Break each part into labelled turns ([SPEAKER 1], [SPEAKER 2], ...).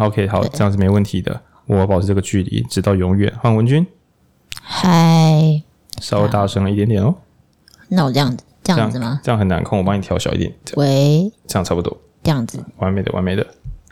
[SPEAKER 1] OK，好，这样是没问题的。我保持这个距离，直到永远。换文君，
[SPEAKER 2] 嗨，
[SPEAKER 1] 稍微大声了一点点哦。
[SPEAKER 2] 那我这样子，这样子吗？
[SPEAKER 1] 这样，这样很难控，我帮你调小一点。
[SPEAKER 2] 喂，
[SPEAKER 1] 这样差不多。
[SPEAKER 2] 这样子，
[SPEAKER 1] 完美的，完美的。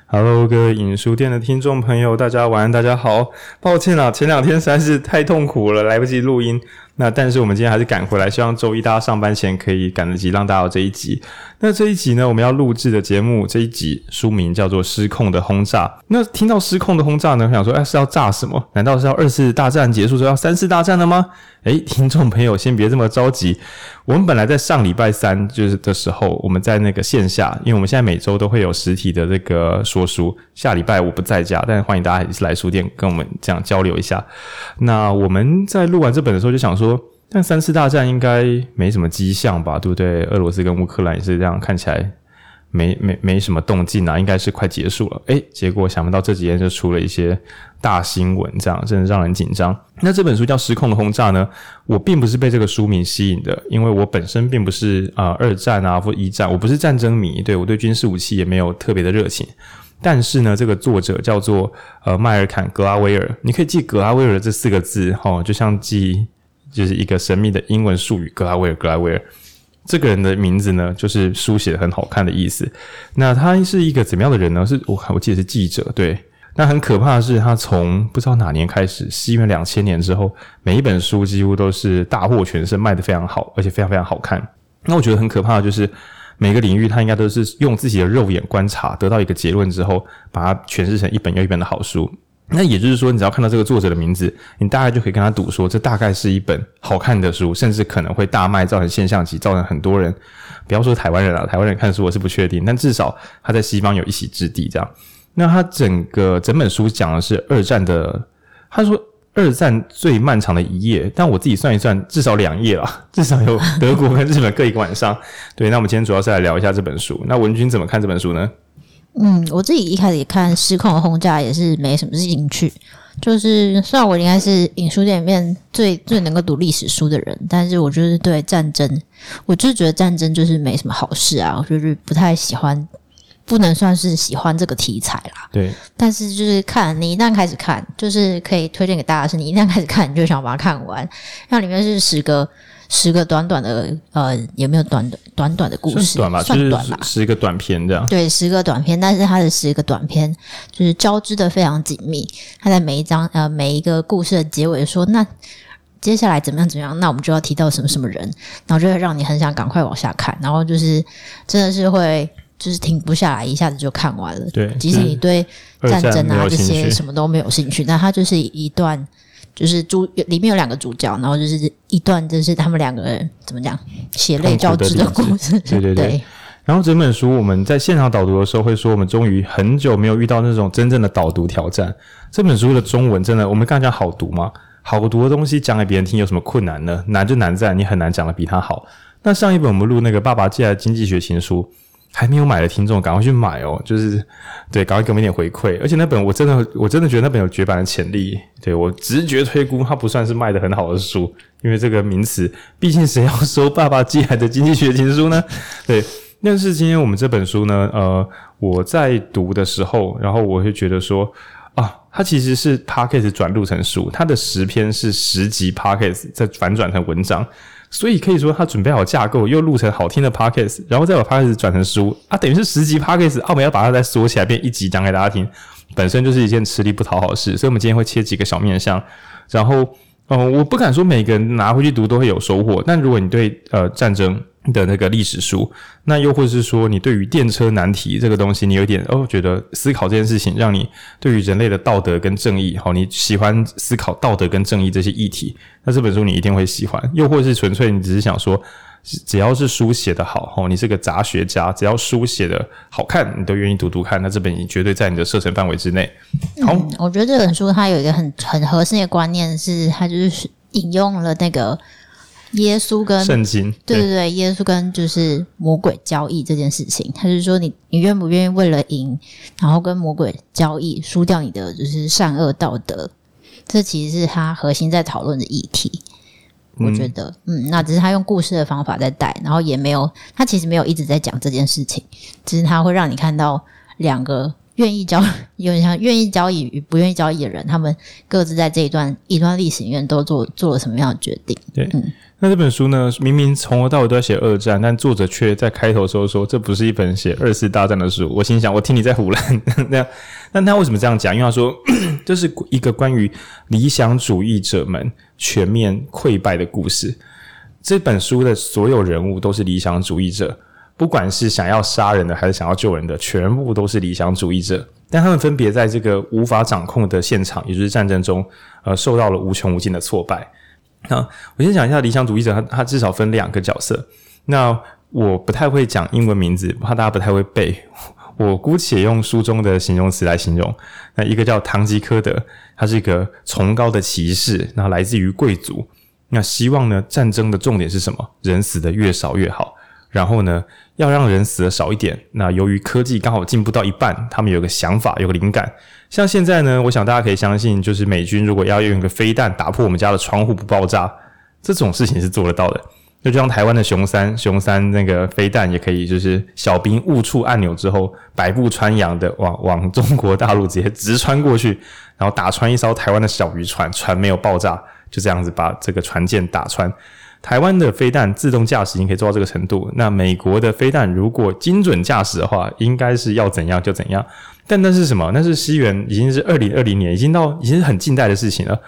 [SPEAKER 1] Hello，各位影书店的听众朋友，大家晚安，大家好。抱歉啊，前两天实在是太痛苦了，来不及录音。那但是我们今天还是赶回来，希望周一大家上班前可以赶得及，让大家有这一集。那这一集呢，我们要录制的节目这一集书名叫做《失控的轰炸》。那听到“失控的轰炸”呢，我想说，哎，是要炸什么？难道是要二次大战结束之后要三次大战了吗？诶，听众朋友，先别这么着急。我们本来在上礼拜三就是的时候，我们在那个线下，因为我们现在每周都会有实体的这个说书。下礼拜我不在家，但是欢迎大家还是来书店跟我们这样交流一下。那我们在录完这本的时候就想说。但三次大战应该没什么迹象吧，对不对？俄罗斯跟乌克兰也是这样，看起来没没没什么动静啊，应该是快结束了。诶，结果想不到这几天就出了一些大新闻，这样真的让人紧张。那这本书叫《失控的轰炸》呢？我并不是被这个书名吸引的，因为我本身并不是啊、二战啊或一战，我不是战争迷，对，我对军事武器也没有特别的热情。但是呢，这个作者叫做呃麦尔坎格拉威尔，你可以记格拉威尔这四个字，齁，就像记。就是一个神秘的英文术语，格拉威尔，格拉威尔这个人的名字呢，就是书写的很好看的意思。那他是一个怎么样的人呢？是我我记得是记者，对。那很可怕的是，他从不知道哪年开始，西元两千年之后，每一本书几乎都是大获全胜，卖得非常好，而且非常非常好看。那我觉得很可怕的就是，每个领域他应该都是用自己的肉眼观察，得到一个结论之后，把它诠释成一本又一本的好书。那也就是说，你只要看到这个作者的名字，你大概就可以跟他赌说，这大概是一本好看的书，甚至可能会大卖，造成现象级，造成很多人，不要说台湾人了，台湾人看书我是不确定，但至少他在西方有一席之地。这样，那他整个整本书讲的是二战的，他说二战最漫长的一页，但我自己算一算，至少两页了，至少有德国跟日本各一个晚上。对，那我们今天主要是来聊一下这本书。那文君怎么看这本书呢？
[SPEAKER 2] 嗯，我自己一开始看《失控的轰炸》也是没什么兴趣，就是虽然我应该是影书店里面最最能够读历史书的人，但是我就是对战争，我就是觉得战争就是没什么好事啊，我就是不太喜欢，不能算是喜欢这个题材啦。对，但是就是看你一旦开始看，就是可以推荐给大家是，你一旦开始看，你就想把它看完，那里面是十个。十个短短的，呃，有没有短短短短的故事？
[SPEAKER 1] 算短吧，算短吧，就是十个短片这样。
[SPEAKER 2] 对，十个短片，但是它的十个短片就是交织的非常紧密。它在每一章，呃，每一个故事的结尾说，那接下来怎么样？怎么样？那我们就要提到什么什么人，然后就会让你很想赶快往下看，然后就是真的是会就是停不下来，一下子就看完了。对，即使你对战争啊这些什么都没有兴趣，那它就是一段。就是主里面有两个主角，然后就是一段就是他们两个人怎么讲血泪交织的故事。对对对。对
[SPEAKER 1] 然后整本书我们在现场导读的时候会说，我们终于很久没有遇到那种真正的导读挑战。这本书的中文真的，我们刚才讲好读吗？好读的东西讲给别人听有什么困难呢？难就难在你很难讲的比他好。那上一本我们录那个《爸爸寄来的经济学情书》。还没有买的听众，赶快去买哦！就是对，赶快给我们一点回馈。而且那本我真的，我真的觉得那本有绝版的潜力。对，我直觉推估，它不算是卖得很好的书，因为这个名词，毕竟谁要收爸爸寄来的经济学情书呢？对，但是今天我们这本书呢，呃，我在读的时候，然后我会觉得说，啊，它其实是 Podcast 转录成书，它的十篇是十集 Podcast 再反转成文章。所以可以说，他准备好架构，又录成好听的 podcast，然后再把 podcast 转成书啊，等于是十集 podcast，澳门要把它再缩起来变一集讲给大家听，本身就是一件吃力不讨好的事。所以，我们今天会切几个小面向，然后，嗯、呃，我不敢说每个人拿回去读都会有收获，但如果你对呃战争。的那个历史书，那又或者是说，你对于电车难题这个东西，你有点哦，觉得思考这件事情，让你对于人类的道德跟正义，好，你喜欢思考道德跟正义这些议题，那这本书你一定会喜欢。又或是纯粹你只是想说，只要是书写得好，哦，你是个杂学家，只要书写得好看，你都愿意读读看，那这本你绝对在你的射程范围之内。好，
[SPEAKER 2] 我觉得这本书它有一个很很核心的观念是，它就是引用了那个。耶稣跟圣经，对对。对，耶稣跟就是魔鬼交易这件事情，他就是说你你愿不愿意为了赢，然后跟魔鬼交易，输掉你的就是善恶道德，这其实是他核心在讨论的议题。我觉得，嗯，嗯，那只是他用故事的方法在带，然后也没有他其实没有一直在讲这件事情，只是他会让你看到两个愿意交，有点像愿意交易与不愿意交易的人，他们各自在这一段一段历史里面都做做了什么样的决定？
[SPEAKER 1] 对，嗯，那这本书呢，明明从头到尾都在写二战，但作者却在开头时候说这不是一本写二次大战的书。我心想，我听你在胡乱那样，但他为什么这样讲？因为他说这是一个关于理想主义者们全面溃败的故事。这本书的所有人物都是理想主义者。不管是想要杀人的还是想要救人的，全部都是理想主义者。但他们分别在这个无法掌控的现场，也就是战争中，呃，受到了无穷无尽的挫败。那我先讲一下理想主义者，他他至少分两个角色。那我不太会讲英文名字，怕大家不太会背。我姑且用书中的形容词来形容。那一个叫堂吉诃德，他是一个崇高的骑士，那来自于贵族。那希望呢，战争的重点是什么？人死的越少越好。然后呢，要让人死的少一点。那由于科技刚好进步到一半，他们有个想法，有个灵感。像现在呢，我想大家可以相信，就是美军如果要用一个飞弹打破我们家的窗户不爆炸，这种事情是做得到的。那就像台湾的雄三，雄三那个飞弹也可以，就是小兵误触按钮之后，百步穿杨的往往中国大陆直接直穿过去，然后打穿一艘台湾的小渔船，船没有爆炸，就这样子把这个船舰打穿。台湾的飞弹自动驾驶已经可以做到这个程度，那美国的飞弹如果精准驾驶的话，应该是要怎样就怎样。但那是什么？那是西元已经是二零二零年，已经到已经是很近代的事情了。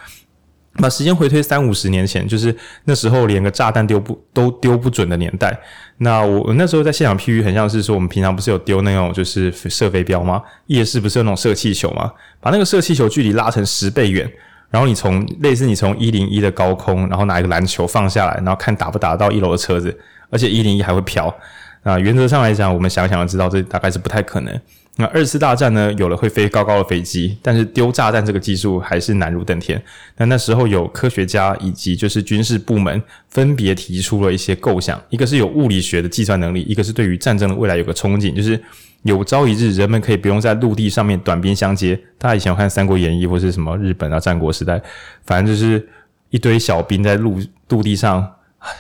[SPEAKER 1] 把时间回推三五十年前，就是那时候连个炸弹丢不都丢不准的年代。那我那时候在现场譬喻，很像是说我们平常不是有丢那种就是射飞镖吗？夜市不是有那种射气球吗？把那个射气球距离拉成十倍远。然后你从类似你从一零一的高空，然后拿一个篮球放下来，然后看打不打到一楼的车子，而且一零一还会飘。啊，原则上来讲，我们想想就知道这大概是不太可能。那二次大战呢，有了会飞高高的飞机，但是丢炸弹这个技术还是难如登天。那那时候有科学家以及就是军事部门分别提出了一些构想，一个是有物理学的计算能力，一个是对于战争的未来有个憧憬，就是。有朝一日，人们可以不用在陆地上面短兵相接。大家以前有看《三国演义》或是什么日本啊战国时代，反正就是一堆小兵在陆陆地上。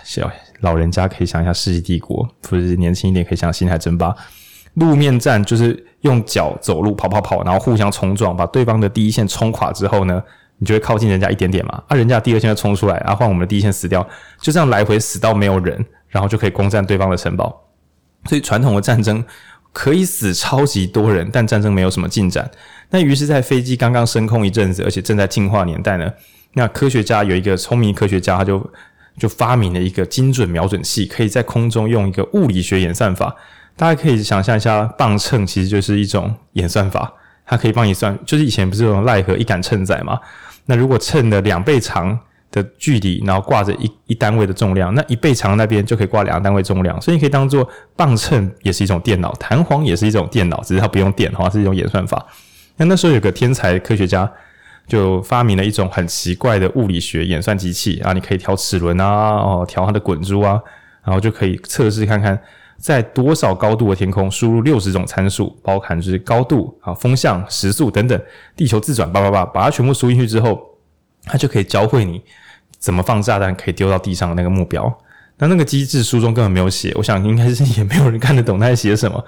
[SPEAKER 1] 小老人家可以想一下《世纪帝国》，或者是年轻一点可以想《星海争霸》。路面战就是用脚走路跑跑跑，然后互相冲撞，把对方的第一线冲垮之后呢，你就会靠近人家一点点嘛。啊，人家第二线就冲出来，啊，换我们的第一线死掉，就这样来回死到没有人，然后就可以攻占对方的城堡。所以传统的战争。可以死超级多人，但战争没有什么进展。那于是，在飞机刚刚升空一阵子，而且正在进化年代呢，那科学家有一个聪明科学家，他就就发明了一个精准瞄准器，可以在空中用一个物理学演算法。大家可以想象一下，磅秤其实就是一种演算法，它可以帮你算，就是以前不是有赖和一杆秤仔吗？那如果秤的两倍长。的距离，然后挂着一一单位的重量，那一倍长那边就可以挂两个单位重量，所以你可以当做磅秤，也是一种电脑；弹簧也是一种电脑，只是它不用电，哈，是一种演算法。那那时候有个天才科学家就发明了一种很奇怪的物理学演算机器啊，你可以调齿轮啊，哦，调它的滚珠啊，然后就可以测试看看在多少高度的天空输入六十种参数，包含就是高度啊、风向、时速等等，地球自转，叭叭叭，把它全部输进去之后。它就可以教会你怎么放炸弹，可以丢到地上的那个目标。那那个机制书中根本没有写，我想应该是也没有人看得懂他在写什么。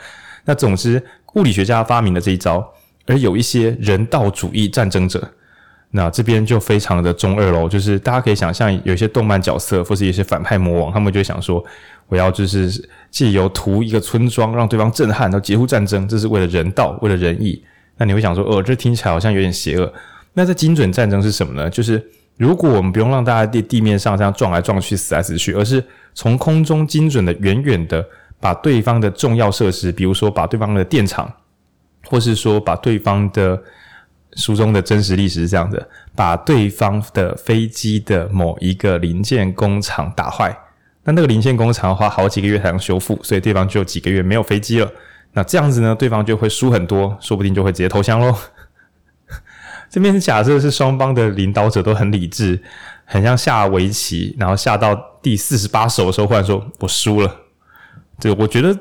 [SPEAKER 1] 那总之，物理学家发明了这一招，而有一些人道主义战争者，那这边就非常的中二喽。就是大家可以想象，有一些动漫角色或是一些反派魔王，他们就会想说，我要就是借由屠一个村庄，让对方震撼，然后结束战争，这是为了人道，为了仁义。那你会想说，哦，这听起来好像有点邪恶。那在精准战争是什么呢？就是如果我们不用让大家地地面上这样撞来撞去、死来死去，而是从空中精准的、远远的把对方的重要设施，比如说把对方的电厂，或是说把对方的书中的真实历史是这样的，把对方的飞机的某一个零件工厂打坏，那那个零件工厂要花好几个月才能修复，所以对方就有几个月没有飞机了。那这样子呢，对方就会输很多，说不定就会直接投降喽。这边是假设是双方的领导者都很理智，很像下围棋，然后下到第四十八手的时候，忽然说“我输了”。这我觉得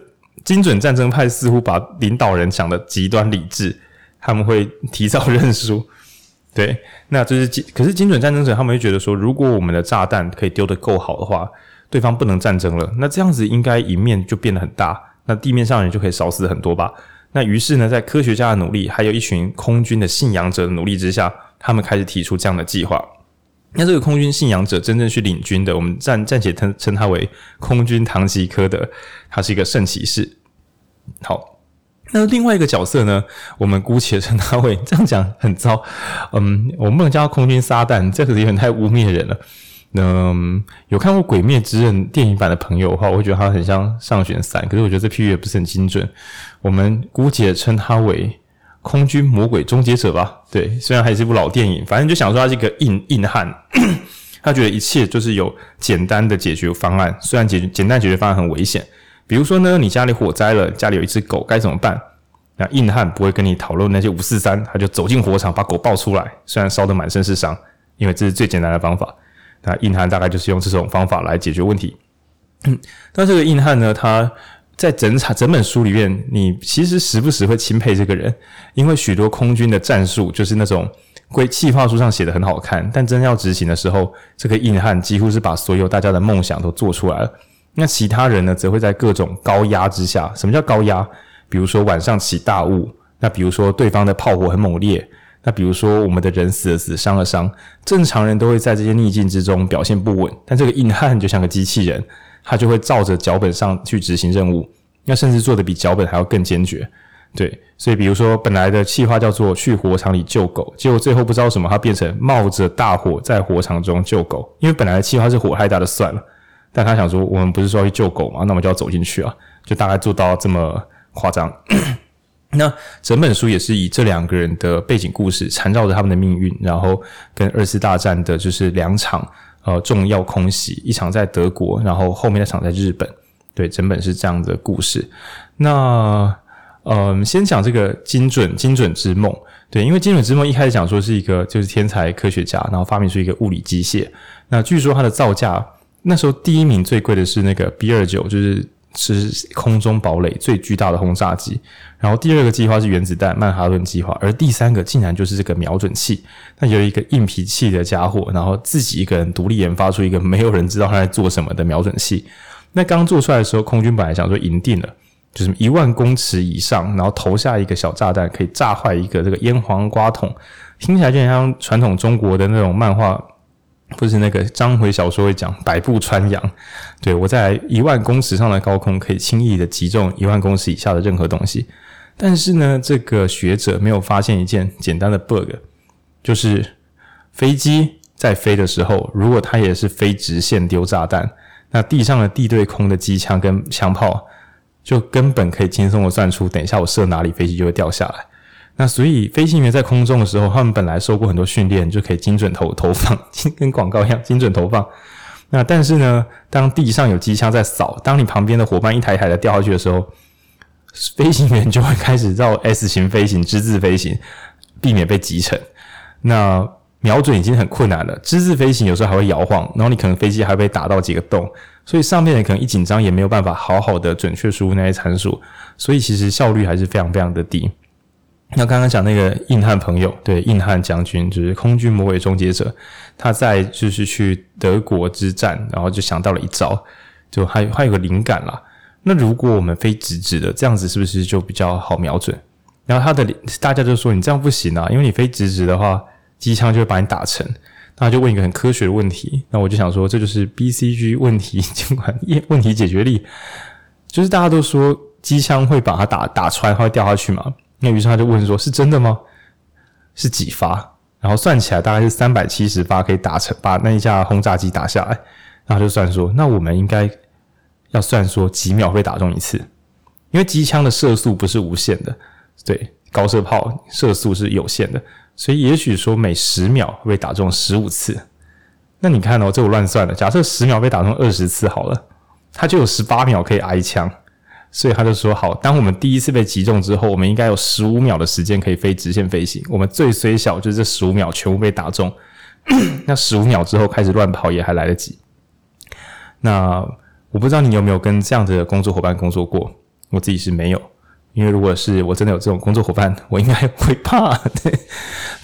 [SPEAKER 1] 精准战争派似乎把领导人想的极端理智，他们会提早认输。对，那就是精，可是精准战争者他们会觉得说，如果我们的炸弹可以丢得够好的话，对方不能战争了，那这样子应该赢面就变得很大，那地面上人就可以少死很多吧。那于是呢，在科学家的努力，还有一群空军的信仰者的努力之下，他们开始提出这样的计划。那这个空军信仰者真正去领军的，我们暂暂且称称他为空军唐吉诃德，他是一个圣骑士。好，那另外一个角色呢，我们姑且称他为这样讲很糟，嗯，我们不能叫他空军撒旦，这个有点太污蔑人了。嗯，有看过《鬼灭之刃》电影版的朋友的话，我会觉得他很像上弦三，可是我觉得这譬喻也不是很精准。我们姑且称他为空军魔鬼终结者吧。对，虽然还是部老电影，反正就想说他是一个硬硬汉，他觉得一切就是有简单的解决方案。虽然解决简单解决方案很危险，比如说呢，你家里火灾了，家里有一只狗，该怎么办？那硬汉不会跟你讨论那些五四三，他就走进火场把狗抱出来，虽然烧得满身是伤，因为这是最简单的方法。那硬汉大概就是用这种方法来解决问题。嗯，那这个硬汉呢，他在整场整本书里面，你其实时不时会钦佩这个人，因为许多空军的战术就是那种规计划书上写的很好看，但真要执行的时候，这个硬汉几乎是把所有大家的梦想都做出来了。那其他人呢，则会在各种高压之下，什么叫高压？比如说晚上起大雾，那比如说对方的炮火很猛烈。那比如说，我们的人死了死，伤了伤，正常人都会在这些逆境之中表现不稳，但这个硬汉就像个机器人，他就会照着脚本上去执行任务，那甚至做得比脚本还要更坚决。对，所以比如说，本来的计划叫做去火场里救狗，结果最后不知道什么，他变成冒着大火在火场中救狗，因为本来的计划是火太大的算了，但他想说，我们不是说要去救狗吗？那我们就要走进去啊，就大概做到这么夸张。那整本书也是以这两个人的背景故事缠绕着他们的命运，然后跟二次大战的就是两场呃重要空袭，一场在德国，然后后面那场在日本。对，整本是这样的故事。那嗯，先讲这个精准精准之梦。对，因为精准之梦一开始讲说是一个就是天才科学家，然后发明出一个物理机械。那据说它的造价那时候第一名最贵的是那个 B 二九，就是。是空中堡垒最巨大的轰炸机，然后第二个计划是原子弹曼哈顿计划，而第三个竟然就是这个瞄准器。那有一个硬脾气的家伙，然后自己一个人独立研发出一个没有人知道他在做什么的瞄准器。那刚做出来的时候，空军本来想说赢定了，就是一万公尺以上，然后投下一个小炸弹可以炸坏一个这个腌黄瓜桶，听起来就很像传统中国的那种漫画。不是那个章回小说会讲百步穿杨，对，我在一万公尺上的高空可以轻易的击中一万公尺以下的任何东西，但是呢，这个学者没有发现一件简单的 bug，就是飞机在飞的时候，如果它也是飞直线丢炸弹，那地上的地对空的机枪跟枪炮就根本可以轻松的算出，等一下我射哪里，飞机就会掉下来。那所以飞行员在空中的时候，他们本来受过很多训练，就可以精准投投放，跟广告一样精准投放。那但是呢，当地上有机枪在扫，当你旁边的伙伴一台一台的掉下去的时候，飞行员就会开始绕 S 型飞行、之字飞行，避免被击沉。那瞄准已经很困难了，之字飞行有时候还会摇晃，然后你可能飞机还被打到几个洞，所以上面人可能一紧张也没有办法好好的准确输入那些参数，所以其实效率还是非常非常的低。那刚刚讲那个硬汉朋友，对，硬汉将军就是空军魔鬼终结者，他在就是去德国之战，然后就想到了一招，就还还有个灵感啦。那如果我们飞直直的，这样子是不是就比较好瞄准？然后他的大家就说你这样不行啊，因为你飞直直的话，机枪就会把你打沉。那他就问一个很科学的问题，那我就想说这就是 BCG 问题尽管问题解决力，就是大家都说机枪会把它打打穿，它会掉下去嘛。那于是他就问说：“是真的吗？是几发？然后算起来大概是三百七十发，可以打成把那一架轰炸机打下来。然后就算说，那我们应该要算说几秒会打中一次，因为机枪的射速不是无限的，对，高射炮射速是有限的，所以也许说每十秒会被打中十五次。那你看哦，这我乱算了，假设十秒被打中二十次好了，他就有十八秒可以挨枪。”所以他就说：“好，当我们第一次被击中之后，我们应该有十五秒的时间可以飞直线飞行。我们最衰小就是这十五秒全部被打中，那十五秒之后开始乱跑也还来得及。那我不知道你有没有跟这样的工作伙伴工作过？我自己是没有，因为如果是我真的有这种工作伙伴，我应该会怕。对，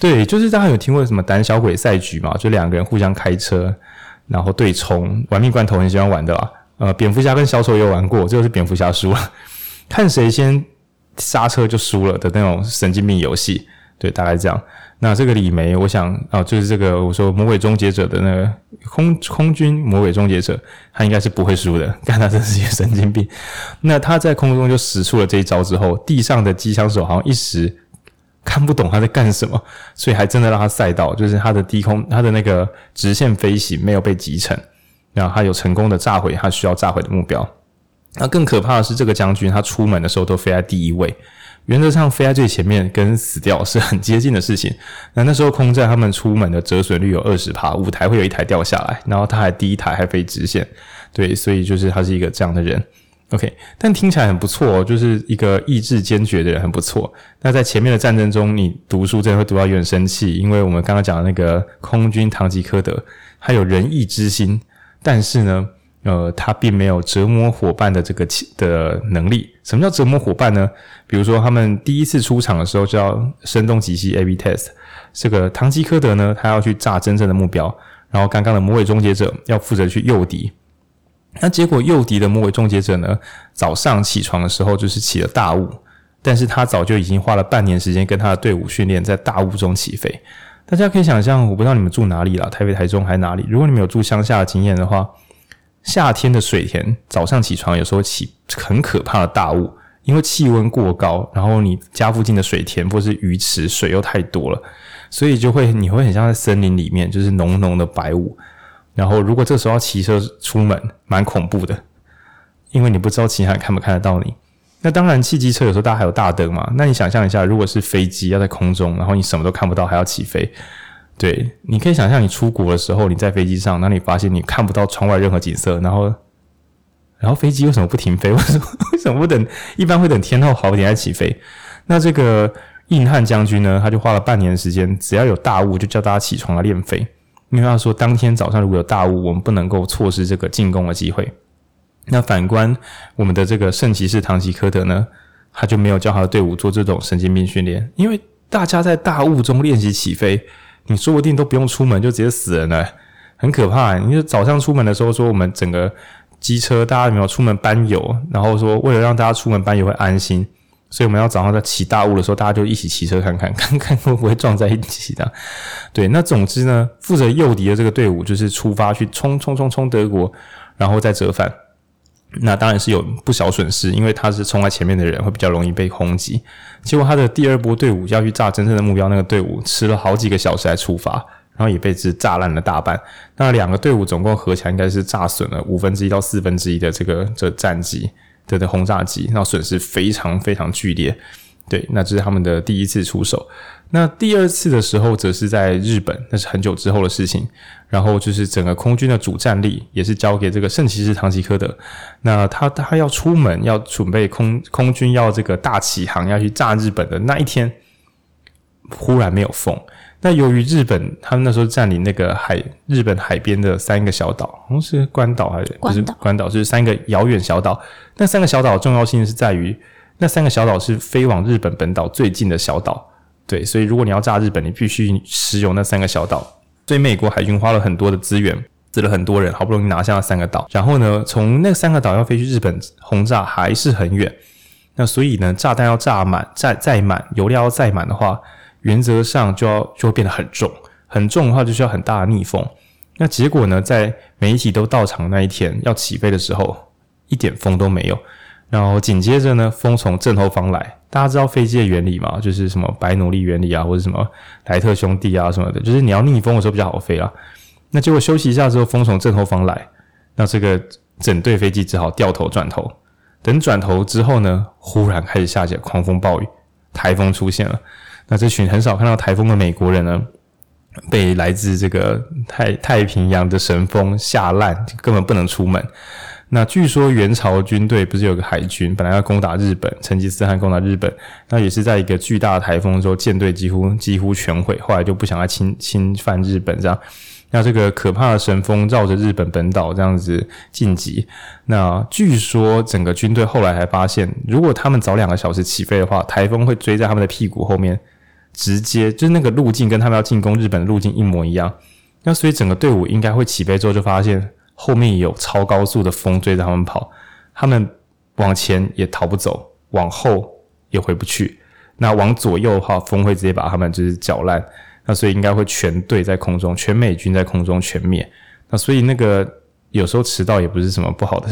[SPEAKER 1] 对，就是大家有听过什么胆小鬼赛局嘛？就两个人互相开车，然后对冲，玩命关头很喜欢玩的吧？”呃，蝙蝠侠跟小丑也有玩过，最后是蝙蝠侠输了。看谁先刹车就输了的那种神经病游戏。对，大概这样。那这个李梅，我想啊，就是这个我说魔鬼终结者的那个空空军魔鬼终结者，他应该是不会输的。看他真是一个神经病。那他在空中就使出了这一招之后，地上的机枪手好像一时看不懂他在干什么，所以还真的让他赛道，就是他的低空，他的那个直线飞行没有被击沉，然后他有成功的炸毁他需要炸毁的目标。那更可怕的是，这个将军他出门的时候都飞在第一位。原则上飞在最前面跟死掉是很接近的事情。那那时候空战他们出门的折损率有二十趴，五台会有一台掉下来，然后他还第一台还飞直线，对，所以就是他是一个这样的人。OK，但听起来很不错哦，就是一个意志坚决的人很不错。那在前面的战争中，你读书真的会读到有点生气，因为我们刚刚讲的那个空军堂吉诃德，他有仁义之心，但是呢。呃，他并没有折磨伙伴的这个的能力。什么叫折磨伙伴呢？比如说，他们第一次出场的时候就要声东击西 A/B test。这个堂吉诃德呢，他要去炸真正的目标，然后刚刚的魔鬼终结者要负责去诱敌。那结果诱敌的魔鬼终结者呢，早上起床的时候就是起了大雾，但是他早就已经花了半年时间跟他的队伍训练，在大雾中起飞。大家可以想象，我不知道你们住哪里啦，台北、台中还是哪里？如果你们有住乡下的经验的话。夏天的水田，早上起床有时候起很可怕的大雾，因为气温过高，然后你家附近的水田或是鱼池水又太多了，所以就会你会很像在森林里面，就是浓浓的白雾。然后如果这时候要骑车出门，蛮恐怖的，因为你不知道其他人看不看得到你。那当然，汽机车有时候大家还有大灯嘛。那你想象一下，如果是飞机要在空中，然后你什么都看不到，还要起飞。对，你可以想象你出国的时候，你在飞机上，那你发现你看不到窗外任何景色，然后，然后飞机为什么不停飞？为什么为什么不等？一般会等天候好一点再起飞。那这个硬汉将军呢，他就花了半年的时间，只要有大雾就叫大家起床来练飞，因为他说当天早上如果有大雾，我们不能够错失这个进攻的机会。那反观我们的这个圣骑士唐吉诃德呢，他就没有叫他的队伍做这种神经病训练，因为大家在大雾中练习起飞。你说不定都不用出门就直接死人了，很可怕。你就早上出门的时候说我们整个机车大家有没有出门搬油，然后说为了让大家出门搬油会安心，所以我们要早上在起大雾的时候大家就一起骑车看看，看看会不会撞在一起的。对，那总之呢，负责诱敌的这个队伍就是出发去冲冲冲冲德国，然后再折返。那当然是有不少损失，因为他是冲在前面的人会比较容易被轰击。结果他的第二波队伍要去炸真正的目标，那个队伍迟了好几个小时才出发，然后也被这炸烂了大半。那两个队伍总共合起来应该是炸损了五分之一到四分之一的这个这战机的的轰炸机，那损失非常非常剧烈。对，那这是他们的第一次出手。那第二次的时候，则是在日本，那是很久之后的事情。然后就是整个空军的主战力也是交给这个圣骑士唐吉诃德。那他他要出门，要准备空空军要这个大起航，要去炸日本的那一天，忽然没有风。那由于日本他们那时候占领那个海日本海边的三个小岛，好像是关岛还是不是关岛？就是三个遥远小岛。那三个小岛的重要性是在于，那三个小岛是飞往日本本岛最近的小岛。对，所以如果你要炸日本，你必须使用那三个小岛。所以美国海军花了很多的资源，死了很多人，好不容易拿下了三个岛。然后呢，从那三个岛要飞去日本轰炸还是很远。那所以呢，炸弹要炸满，再再满，油料要再满的话，原则上就要就会变得很重。很重的话，就需要很大的逆风。那结果呢，在媒体都到场那一天要起飞的时候，一点风都没有。然后紧接着呢，风从正后方来。大家知道飞机的原理吗？就是什么白努力原理啊，或者什么莱特兄弟啊什么的，就是你要逆风的时候比较好飞啊。那结果休息一下之后，风从正后方来，那这个整队飞机只好掉头转头。等转头之后呢，忽然开始下起狂风暴雨，台风出现了。那这群很少看到台风的美国人呢，被来自这个太太平洋的神风吓烂，根本不能出门。那据说元朝军队不是有个海军，本来要攻打日本，成吉思汗攻打日本，那也是在一个巨大的台风之后，舰队几乎几乎全毁，后来就不想再侵侵犯日本这样。那这个可怕的神风绕着日本本岛这样子进击，那据说整个军队后来还发现，如果他们早两个小时起飞的话，台风会追在他们的屁股后面，直接就是那个路径跟他们要进攻日本的路径一模一样。那所以整个队伍应该会起飞之后就发现。后面有超高速的风追着他们跑，他们往前也逃不走，往后也回不去。那往左右的话，风会直接把他们就是搅烂。那所以应该会全队在空中，全美军在空中全灭。那所以那个有时候迟到也不是什么不好的。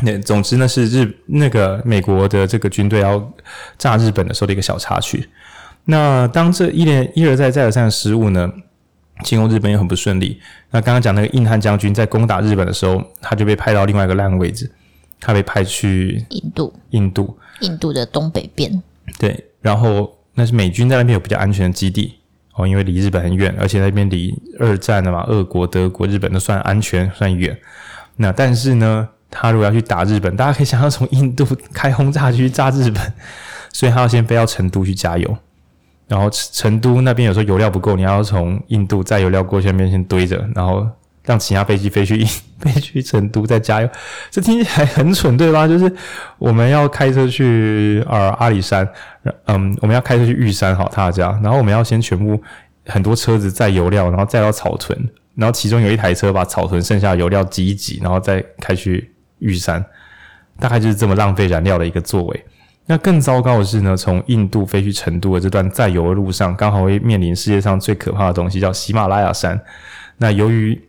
[SPEAKER 1] 那总之呢，是日那个美国的这个军队要炸日本的时候的一个小插曲。那当这一连一而再再而三的失误呢，进攻日本也很不顺利。那刚刚讲那个硬汉将军在攻打日本的时候，他就被派到另外一个烂位置，他被派去
[SPEAKER 2] 印度，
[SPEAKER 1] 印度，
[SPEAKER 2] 印度的东北边。
[SPEAKER 1] 对，然后那是美军在那边有比较安全的基地哦，因为离日本很远，而且那边离二战的嘛，俄国、德国、日本都算安全，算远。那但是呢，他如果要去打日本，大家可以想象从印度开轰炸机去炸日本，所以他要先飞到成都去加油。然后成都那边有时候油料不够，你要从印度载油料过去那边先堆着，然后让其他飞机飞去 飞去成都再加油。这听起来很蠢，对吧？就是我们要开车去呃阿里山，嗯，我们要开车去玉山好他家，然后我们要先全部很多车子载油料，然后载到草屯，然后其中有一台车把草屯剩下的油料挤一挤，然后再开去玉山，大概就是这么浪费燃料的一个作为。那更糟糕的是呢，从印度飞去成都的这段载油的路上，刚好会面临世界上最可怕的东西，叫喜马拉雅山。那由于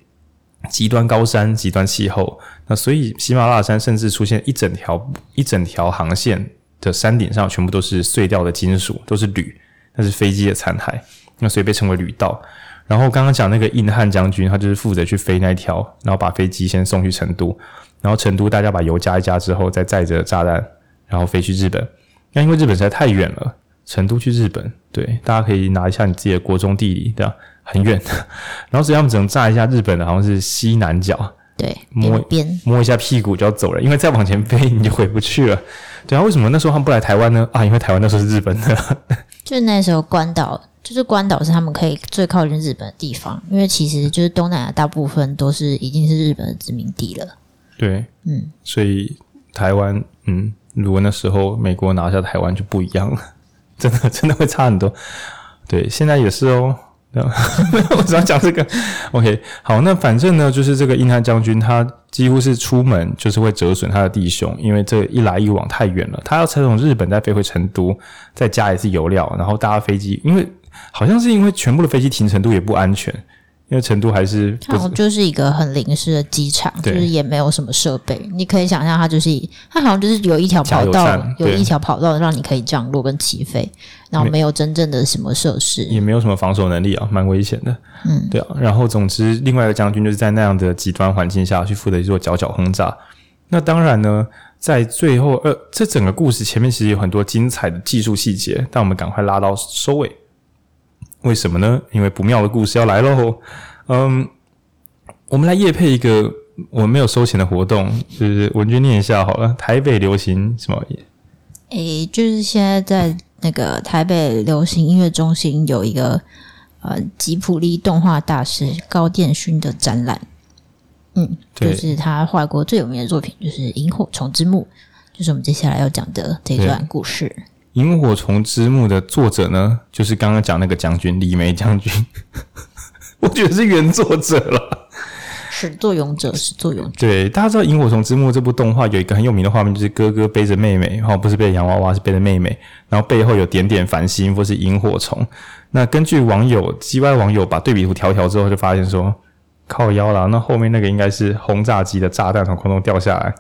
[SPEAKER 1] 极端高山、极端气候，那所以喜马拉雅山甚至出现一整条一整条航线的山顶上全部都是碎掉的金属，都是铝，那是飞机的残骸。那所以被称为铝道。然后刚刚讲那个硬汉将军，他就是负责去飞那一条，然后把飞机先送去成都，然后成都大家把油加一加之后，再载着炸弹。然后飞去日本，那因为日本实在太远了，成都去日本，对，大家可以拿一下你自己的国中地理，对吧？很远，然后所以他们只能炸一下日本的，好像是西南角，
[SPEAKER 2] 对，
[SPEAKER 1] 摸
[SPEAKER 2] 边
[SPEAKER 1] 摸一下屁股就要走了，因为再往前飞你就回不去了。对啊，为什么那时候他们不来台湾呢？啊，因为台湾那时候是日本的，
[SPEAKER 2] 就是那时候关岛，就是关岛是他们可以最靠近日本的地方，因为其实就是东南亚大部分都是已经是日本的殖民地了。
[SPEAKER 1] 对，嗯，所以台湾，嗯。如果那时候美国拿下台湾就不一样了，真的 真的会差很多。对，现在也是哦。我只要讲这个。OK，好，那反正呢，就是这个硬汉将军，他几乎是出门就是会折损他的弟兄，因为这一来一往太远了。他要从日本再飞回成都，再加一次油料，然后搭飞机，因为好像是因为全部的飞机停成都也不安全。因为成都还是，
[SPEAKER 2] 它好像就是一个很临时的机场，就是也没有什么设备。你可以想象，它就是它好像就是有一条跑道，有一条跑道让你可以降落跟起飞，然后没有真正的什么设施，
[SPEAKER 1] 也没有什么防守能力啊，蛮危险的。嗯，对啊。然后总之，另外一个将军就是在那样的极端环境下去负责做角角轰炸。那当然呢，在最后，呃，这整个故事前面其实有很多精彩的技术细节，但我们赶快拉到收尾。为什么呢？因为不妙的故事要来喽。嗯，我们来夜配一个我们没有收钱的活动，就是文君念一下好了。台北流行什么？
[SPEAKER 2] 诶，就是现在在那个台北流行音乐中心有一个呃吉普力动画大师高电勋的展览。嗯，就是他画过最有名的作品就是《萤火虫之墓》，就是我们接下来要讲的这段故事。
[SPEAKER 1] 《萤火虫之墓》的作者呢，就是刚刚讲那个将军李梅将军，我觉得是原作者了。
[SPEAKER 2] 始作俑者，始作俑者。
[SPEAKER 1] 对，大家知道《萤火虫之墓》这部动画有一个很有名的画面，就是哥哥背着妹妹，然后不是背着洋娃娃，是背着妹妹，然后背后有点点繁星或是萤火虫。那根据网友 GY 网友把对比图调调之后，就发现说靠腰啦，那后面那个应该是轰炸机的炸弹从空中掉下来。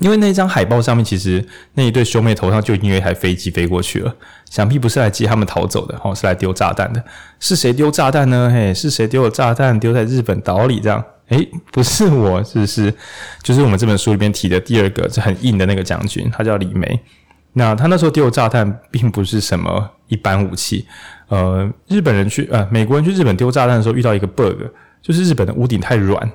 [SPEAKER 1] 因为那张海报上面，其实那一对兄妹头上就已经有一台飞机飞过去了，想必不是来接他们逃走的，哦，是来丢炸弹的。是谁丢炸弹呢？嘿，是谁丢了炸弹丢在日本岛里？这样，诶，不是我，是是，就是我们这本书里面提的第二个，是很硬的那个将军，他叫李梅。那他那时候丢炸弹并不是什么一般武器，呃，日本人去呃，美国人去日本丢炸弹的时候遇到一个 bug，就是日本的屋顶太软。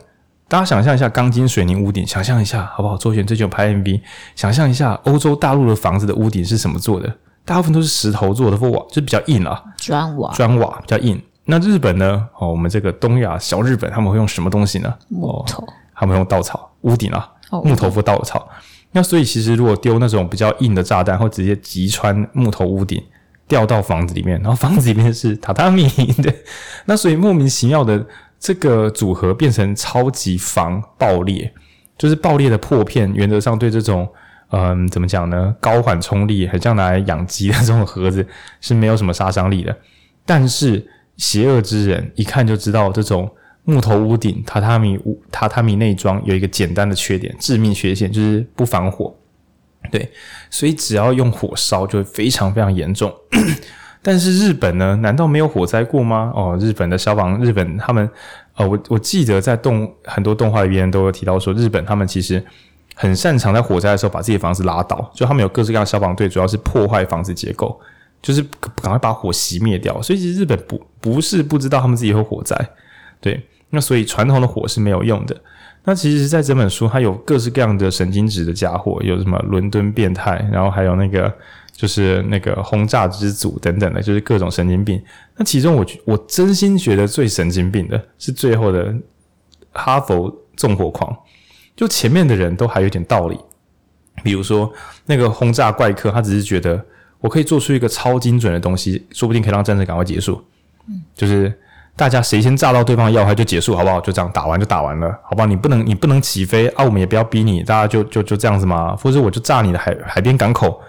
[SPEAKER 1] 大家想象一下钢筋水泥屋顶，想象一下好不好？周璇最近有拍 MV，想象一下欧洲大陆的房子的屋顶是什么做的？大部分都是石头做的，或瓦，就比较硬啊，
[SPEAKER 2] 砖瓦，
[SPEAKER 1] 砖瓦比较硬。那日本呢？哦，我们这个东亚小日本，他们会用什么东西呢？
[SPEAKER 2] 木头，
[SPEAKER 1] 他们用稻草屋顶啊，木头或稻草。那所以其实如果丢那种比较硬的炸弹，或直接击穿木头屋顶，掉到房子里面，然后房子里面是榻榻米，对，那所以莫名其妙的。这个组合变成超级防爆裂，就是爆裂的破片，原则上对这种嗯，怎么讲呢？高缓冲力，很像拿来养鸡的这种盒子是没有什么杀伤力的。但是邪恶之人一看就知道，这种木头屋顶、榻榻米屋、榻榻米内装有一个简单的缺点，致命缺陷就是不防火。对，所以只要用火烧就会非常非常严重。但是日本呢？难道没有火灾过吗？哦，日本的消防，日本他们，呃，我我记得在动很多动画里边都有提到说，日本他们其实。很擅长在火灾的时候把自己的房子拉倒，就他们有各式各样的消防队，主要是破坏房子结构，就是赶快把火熄灭掉。所以其实日本不不是不知道他们自己会火灾，对，那所以传统的火是没有用的。那其实在这本书，它有各式各样的神经质的家伙，有什么伦敦变态，然后还有那个就是那个轰炸之祖等等的，就是各种神经病。那其中我我真心觉得最神经病的是最后的哈佛纵火狂。就前面的人都还有点道理，比如说那个轰炸怪客，他只是觉得我可以做出一个超精准的东西，说不定可以让战争赶快结束。嗯，就是大家谁先炸到对方要害就结束，好不好？就这样打完就打完了，好不好？你不能你不能起飞啊，我们也不要逼你，大家就就就这样子嘛。或者我就炸你的海海边港口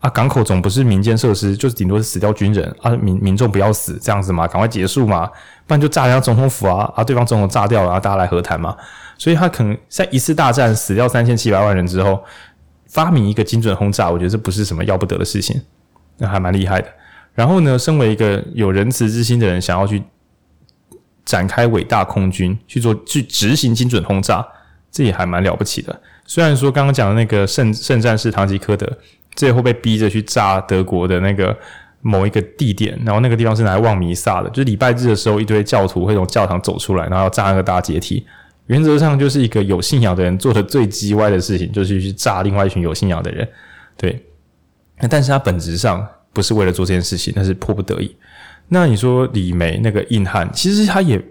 [SPEAKER 1] 啊，港口总不是民间设施，就是顶多是死掉军人啊，民民众不要死这样子嘛，赶快结束嘛，不然就炸人家总统府啊啊，对方总统炸掉了，啊大家来和谈嘛。所以他可能在一次大战死掉三千七百万人之后，发明一个精准轰炸，我觉得这不是什么要不得的事情，那还蛮厉害的。然后呢，身为一个有仁慈之心的人，想要去展开伟大空军去做去执行精准轰炸，这也还蛮了不起的。虽然说刚刚讲的那个圣圣战士唐吉诃德最后被逼着去炸德国的那个某一个地点，然后那个地方是拿来望弥撒的，就是礼拜日的时候，一堆教徒会从教堂走出来，然后要炸那个大阶梯。原则上就是一个有信仰的人做的最鸡歪的事情，就是去炸另外一群有信仰的人，对。但是他本质上不是为了做这件事情，那是迫不得已。那你说李梅那个硬汉，其实他也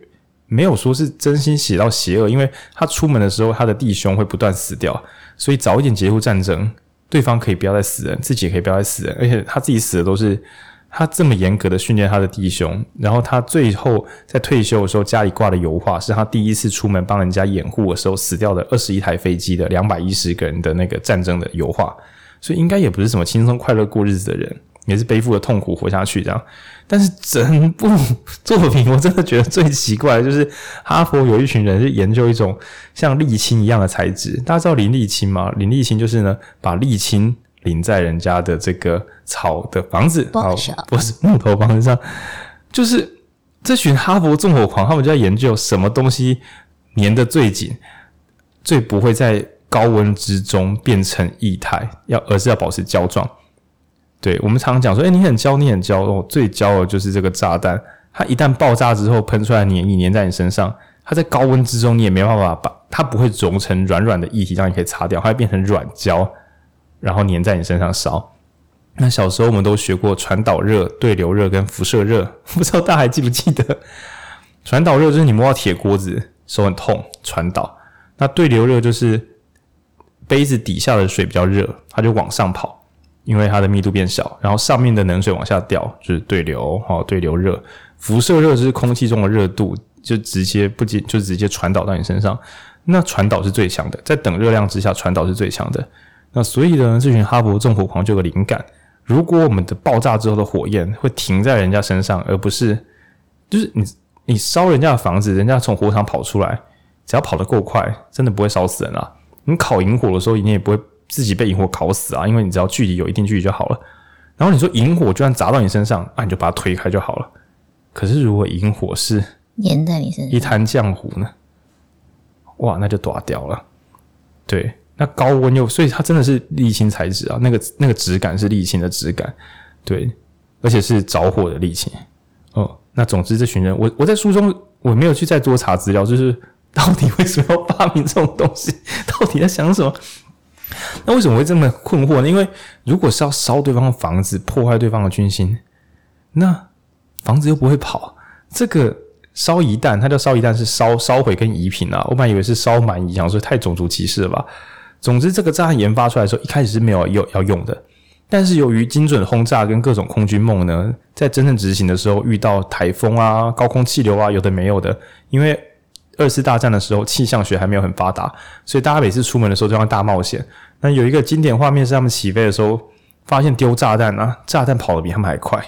[SPEAKER 1] 没有说是真心写到邪恶，因为他出门的时候，他的弟兄会不断死掉，所以早一点结束战争，对方可以不要再死人，自己也可以不要再死人，而且他自己死的都是。他这么严格的训练他的弟兄，然后他最后在退休的时候，家里挂的油画是他第一次出门帮人家掩护的时候死掉的二十一台飞机的两百一十个人的那个战争的油画，所以应该也不是什么轻松快乐过日子的人，也是背负着痛苦活下去这样。但是整部作品我真的觉得最奇怪的就是哈佛有一群人是研究一种像沥青一样的材质，大家知道林沥青吗？林沥青就是呢把沥青。淋在人家的这个草的房子，好，不是木头房子上，就是这群哈佛纵火狂，他们就在研究什么东西粘得最紧，最不会在高温之中变成液态，要而是要保持胶状。对，我们常讲说，哎，你很焦，你很焦哦，最焦的就是这个炸弹，它一旦爆炸之后喷出来粘液粘在你身上，它在高温之中你也没办法把它不会融成软软的液体让你可以擦掉，它会变成软胶。然后粘在你身上烧。那小时候我们都学过传导热、对流热跟辐射热，不知道大家还记不记得？传导热就是你摸到铁锅子手很痛，传导。那对流热就是杯子底下的水比较热，它就往上跑，因为它的密度变小，然后上面的冷水往下掉，就是对流。好，对流热。辐射热就是空气中的热度就直接不仅就直接传导到你身上，那传导是最强的，在等热量之下传导是最强的。那所以呢，这群哈佛纵火狂就有个灵感：如果我们的爆炸之后的火焰会停在人家身上，而不是就是你你烧人家的房子，人家从火场跑出来，只要跑得够快，真的不会烧死人啊。你烤萤火的时候，你也不会自己被萤火烤死啊，因为你只要距离有一定距离就好了。然后你说萤火就算砸到你身上，啊，你就把它推开就好了。可是如果萤火是
[SPEAKER 2] 粘在你身上，
[SPEAKER 1] 一滩浆糊呢？哇，那就断掉了。对。那高温又，所以它真的是沥青材质啊，那个那个质感是沥青的质感，对，而且是着火的沥青。哦，那总之这群人，我我在书中我没有去再多查资料，就是到底为什么要发明这种东西，到底在想什么？那为什么会这么困惑呢？因为如果是要烧对方的房子，破坏对方的军心，那房子又不会跑。这个烧夷弹，它叫烧夷弹，是烧烧毁跟夷平啊。我本来以为是烧满夷，想说太种族歧视了吧。总之，这个炸弹研发出来的时候，一开始是没有有要用的。但是由于精准轰炸跟各种空军梦呢，在真正执行的时候遇到台风啊、高空气流啊，有的没有的。因为二次大战的时候气象学还没有很发达，所以大家每次出门的时候都要大冒险。那有一个经典画面是他们起飞的时候，发现丢炸弹啊，炸弹跑得比他们还快。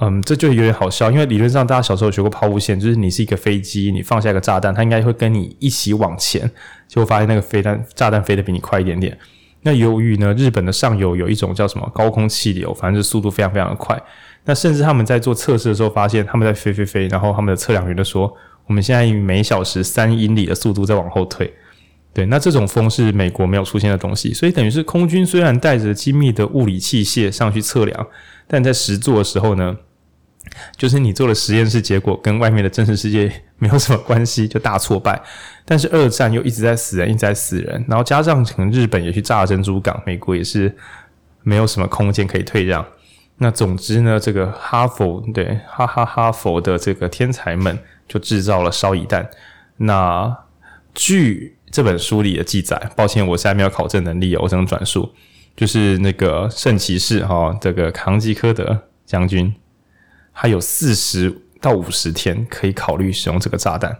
[SPEAKER 1] 嗯，这就有点好笑，因为理论上大家小时候学过抛物线，就是你是一个飞机，你放下一个炸弹，它应该会跟你一起往前，结果发现那个飞弹炸弹飞得比你快一点点。那由于呢，日本的上游有一种叫什么高空气流，反正速度非常非常的快。那甚至他们在做测试的时候，发现他们在飞飞飞，然后他们的测量员就说，我们现在以每小时三英里的速度在往后退。对，那这种风是美国没有出现的东西，所以等于是空军虽然带着精密的物理器械上去测量，但在实做的时候呢，就是你做的实验室结果跟外面的真实世界没有什么关系，就大挫败。但是二战又一直在死人，一直在死人，然后加上可能日本也去炸珍珠港，美国也是没有什么空间可以退让。那总之呢，这个哈佛对哈哈哈佛的这个天才们就制造了烧夷弹。那据这本书里的记载，抱歉，我现在没有考证能力，我只能转述，就是那个圣骑士哈，这个康吉诃德将军。他有四十到五十天可以考虑使用这个炸弹，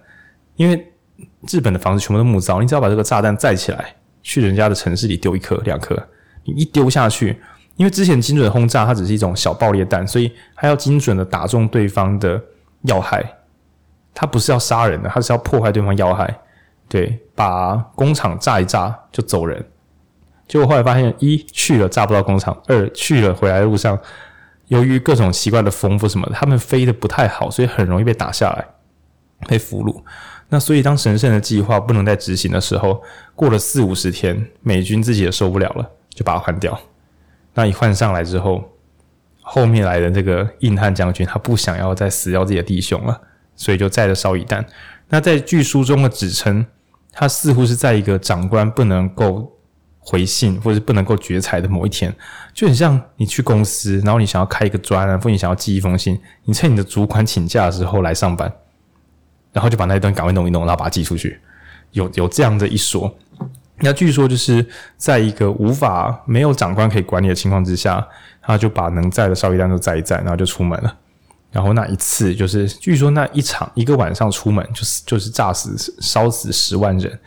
[SPEAKER 1] 因为日本的房子全部都木造，你只要把这个炸弹载起来，去人家的城市里丢一颗两颗，你一丢下去，因为之前精准轰炸它只是一种小爆裂弹，所以它要精准的打中对方的要害，他不是要杀人的，他是要破坏对方要害，对，把工厂炸一炸就走人，结果后来发现一去了炸不到工厂，二去了回来的路上。由于各种奇怪的风或什么，他们飞的不太好，所以很容易被打下来，被俘虏。那所以当神圣的计划不能再执行的时候，过了四五十天，美军自己也受不了了，就把它换掉。那一换上来之后，后面来的这个硬汉将军，他不想要再死掉自己的弟兄了，所以就载了烧夷弹。那在据书中的指称，他似乎是在一个长官不能够。回信或者是不能够决裁的某一天，就很像你去公司，然后你想要开一个专案，或你想要寄一封信，你趁你的主管请假的时候来上班，然后就把那一段岗位弄一弄，然后把它寄出去。有有这样的一说，那据说就是在一个无法没有长官可以管理的情况之下，他就把能载的烧夷弹都载一载，然后就出门了。然后那一次就是据说那一场一个晚上出门就是就是炸死烧死十万人，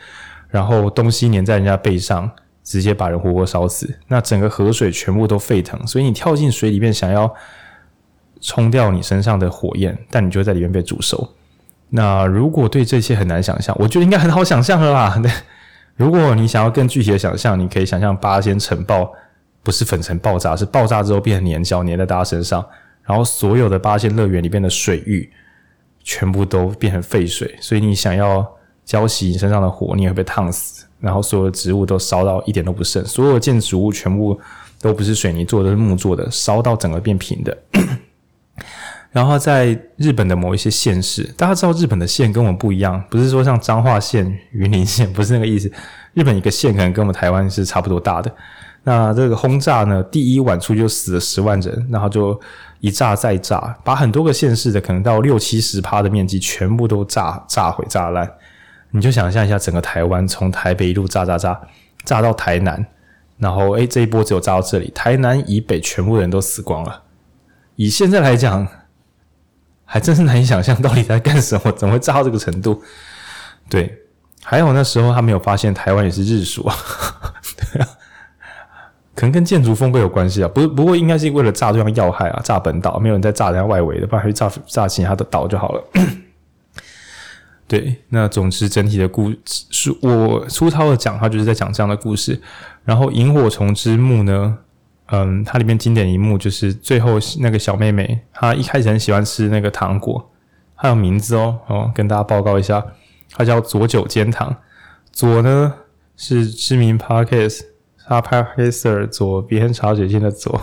[SPEAKER 1] 然后东西粘在人家背上。直接把人活活烧死，那整个河水全部都沸腾，所以你跳进水里面想要冲掉你身上的火焰，但你就在里面被煮熟。那如果对这些很难想象，我觉得应该很好想象了啦。如果你想要更具体的想象，你可以想象八仙尘爆不是粉尘爆炸，是爆炸之后变成粘胶粘在大家身上，然后所有的八仙乐园里面的水域全部都变成废水，所以你想要浇熄你身上的火，你也会被烫死。然后所有的植物都烧到一点都不剩，所有的建筑物全部都不是水泥做的，都是木做的，烧到整个变平的。然后在日本的某一些县市，大家知道日本的县跟我们不一样，不是说像彰化县、云林县，不是那个意思。日本一个县可能跟我们台湾是差不多大的。那这个轰炸呢，第一晚出就死了十万人，然后就一炸再炸，把很多个县市的可能到六七十趴的面积全部都炸炸毁、炸烂。你就想象一下，整个台湾从台北一路炸炸炸炸到台南，然后诶，这一波只有炸到这里，台南以北全部人都死光了。以现在来讲，还真是难以想象到底在干什么，怎么会炸到这个程度？对，还有那时候他没有发现台湾也是日属啊，对啊，可能跟建筑风格有关系啊。不不过应该是为了炸对方要害啊，炸本岛，没有人在炸人家外围的，不然去炸炸其他的岛就好了。对，那总之整体的故事，我粗糙的讲，它就是在讲这样的故事。然后《萤火虫之墓》呢，嗯，它里面经典一幕就是最后那个小妹妹，她一开始很喜欢吃那个糖果，她有名字哦，哦，跟大家报告一下，她叫佐久间糖。佐呢是知名 Parkes 他 Podcaster 佐编茶水间的左，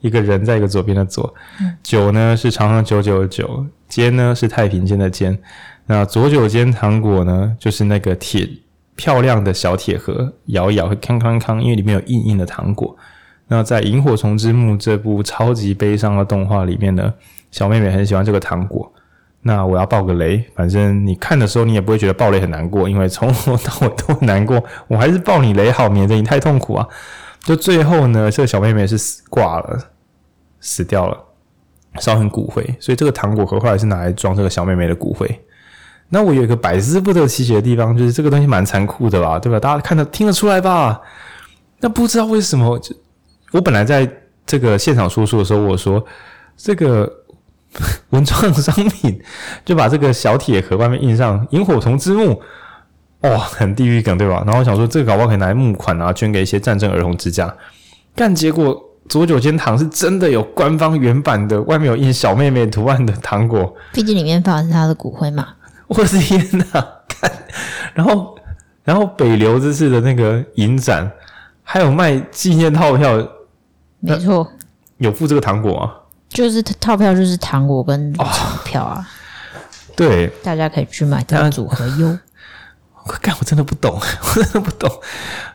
[SPEAKER 1] 一个人在一个左边的左。九呢是长长久久的久，间呢是太平间的间。那左九间糖果呢，就是那个铁漂亮的小铁盒，摇一摇会康康康，因为里面有硬硬的糖果。那在《萤火虫之墓》这部超级悲伤的动画里面呢，小妹妹很喜欢这个糖果。那我要爆个雷，反正你看的时候你也不会觉得爆雷很难过，因为从头到尾都很难过。我还是爆你雷好，免得你太痛苦啊。就最后呢，这个小妹妹是死挂了，死掉了，烧成骨灰。所以这个糖果盒后来是拿来装这个小妹妹的骨灰。那我有一个百思不得其解的地方，就是这个东西蛮残酷的吧，对吧？大家看得听得出来吧？那不知道为什么，就我本来在这个现场说书的时候，我说这个 文创商品 就把这个小铁盒外面印上“萤火虫之墓”，哇，很地狱梗对吧？然后我想说这个搞不好可以拿来募款啊，捐给一些战争儿童之家。但结果左九间堂是真的有官方原版的，外面有印小妹妹图案的糖果。
[SPEAKER 2] 毕竟里面放的是他的骨灰嘛。
[SPEAKER 1] 我的天哪！看，然后，然后北流这次的那个影展，还有卖纪念套票，
[SPEAKER 2] 没错，
[SPEAKER 1] 有附这个糖果啊，
[SPEAKER 2] 就是套票，就是糖果跟彩票啊、
[SPEAKER 1] 哦。对，
[SPEAKER 2] 大家可以去买它的组合哟。
[SPEAKER 1] 我 干，我真的不懂，我真的不懂。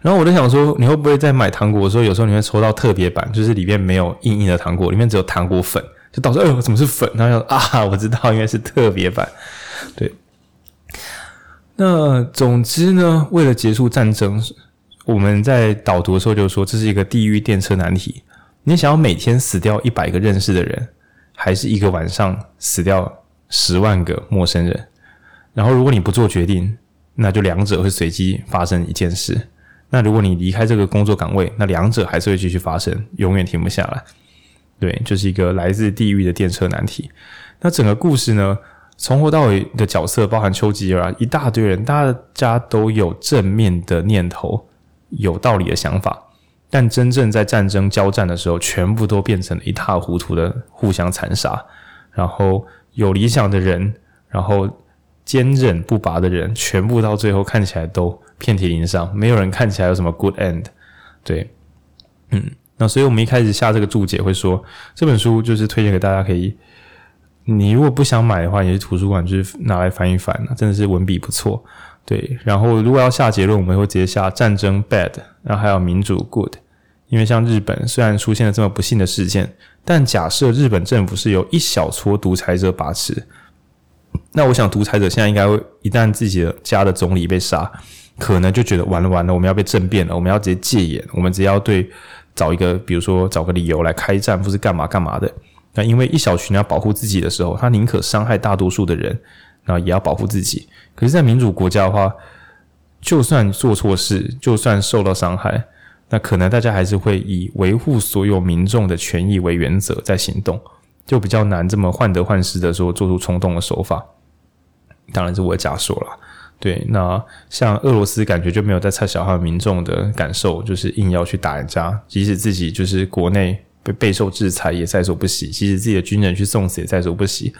[SPEAKER 1] 然后我就想说，你会不会在买糖果的时候，有时候你会抽到特别版，就是里面没有硬硬的糖果，里面只有糖果粉，就导致哎呦，怎么是粉？然后就啊，我知道，应该是特别版。对。那总之呢，为了结束战争，我们在导读的时候就说，这是一个地狱电车难题。你想要每天死掉一百个认识的人，还是一个晚上死掉十万个陌生人？然后如果你不做决定，那就两者会随机发生一件事。那如果你离开这个工作岗位，那两者还是会继续发生，永远停不下来。对，就是一个来自地狱的电车难题。那整个故事呢？从头到尾的角色，包含丘吉尔啊，一大堆人，大家都有正面的念头，有道理的想法，但真正在战争交战的时候，全部都变成了一塌糊涂的互相残杀。然后有理想的人，然后坚韧不拔的人，全部到最后看起来都遍体鳞伤，没有人看起来有什么 good end。对，嗯，那所以我们一开始下这个注解会说，这本书就是推荐给大家可以。你如果不想买的话，也是图书馆就是拿来翻一翻，真的是文笔不错。对，然后如果要下结论，我们会直接下战争 bad，然后还有民主 good。因为像日本虽然出现了这么不幸的事件，但假设日本政府是由一小撮独裁者把持，那我想独裁者现在应该会一旦自己的家的总理被杀，可能就觉得完了完了，我们要被政变了，我们要直接戒严，我们只要对找一个，比如说找个理由来开战，或是干嘛干嘛的。那因为一小群人要保护自己的时候，他宁可伤害大多数的人，然后也要保护自己。可是，在民主国家的话，就算做错事，就算受到伤害，那可能大家还是会以维护所有民众的权益为原则在行动，就比较难这么患得患失的时候做出冲动的手法。当然，是我的假说了。对，那像俄罗斯，感觉就没有在猜小孩民众的感受，就是硬要去打人家，即使自己就是国内。被备受制裁也在所不惜，即使自己的军人去送死也在所不惜。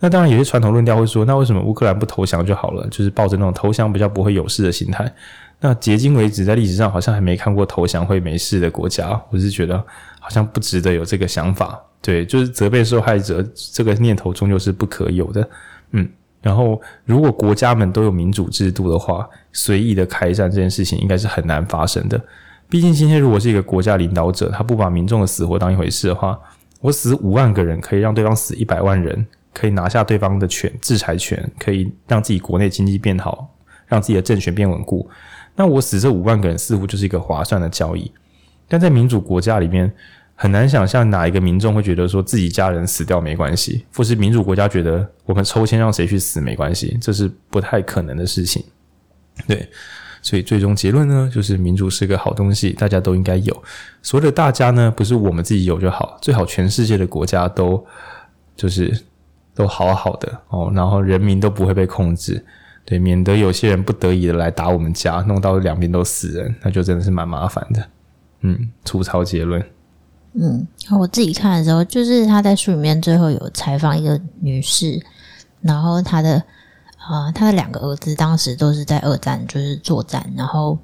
[SPEAKER 1] 那当然，有些传统论调会说，那为什么乌克兰不投降就好了？就是抱着那种投降比较不会有事的心态。那迄今为止，在历史上好像还没看过投降会没事的国家。我是觉得好像不值得有这个想法。对，就是责备受害者这个念头终究是不可有的。嗯，然后如果国家们都有民主制度的话，随意的开战这件事情应该是很难发生的。毕竟今天如果是一个国家领导者，他不把民众的死活当一回事的话，我死五万个人可以让对方死一百万人，可以拿下对方的权制裁权，可以让自己国内经济变好，让自己的政权变稳固。那我死这五万个人似乎就是一个划算的交易。但在民主国家里面，很难想象哪一个民众会觉得说自己家人死掉没关系，或是民主国家觉得我们抽签让谁去死没关系，这是不太可能的事情。对。所以最终结论呢，就是民主是个好东西，大家都应该有。所谓的大家呢，不是我们自己有就好，最好全世界的国家都就是都好好的哦，然后人民都不会被控制，对，免得有些人不得已的来打我们家，弄到两边都死人，那就真的是蛮麻烦的。嗯，粗糙结论。
[SPEAKER 2] 嗯，我自己看的时候，就是他在书里面最后有采访一个女士，然后她的。啊、呃，他的两个儿子当时都是在二战就是作战，然后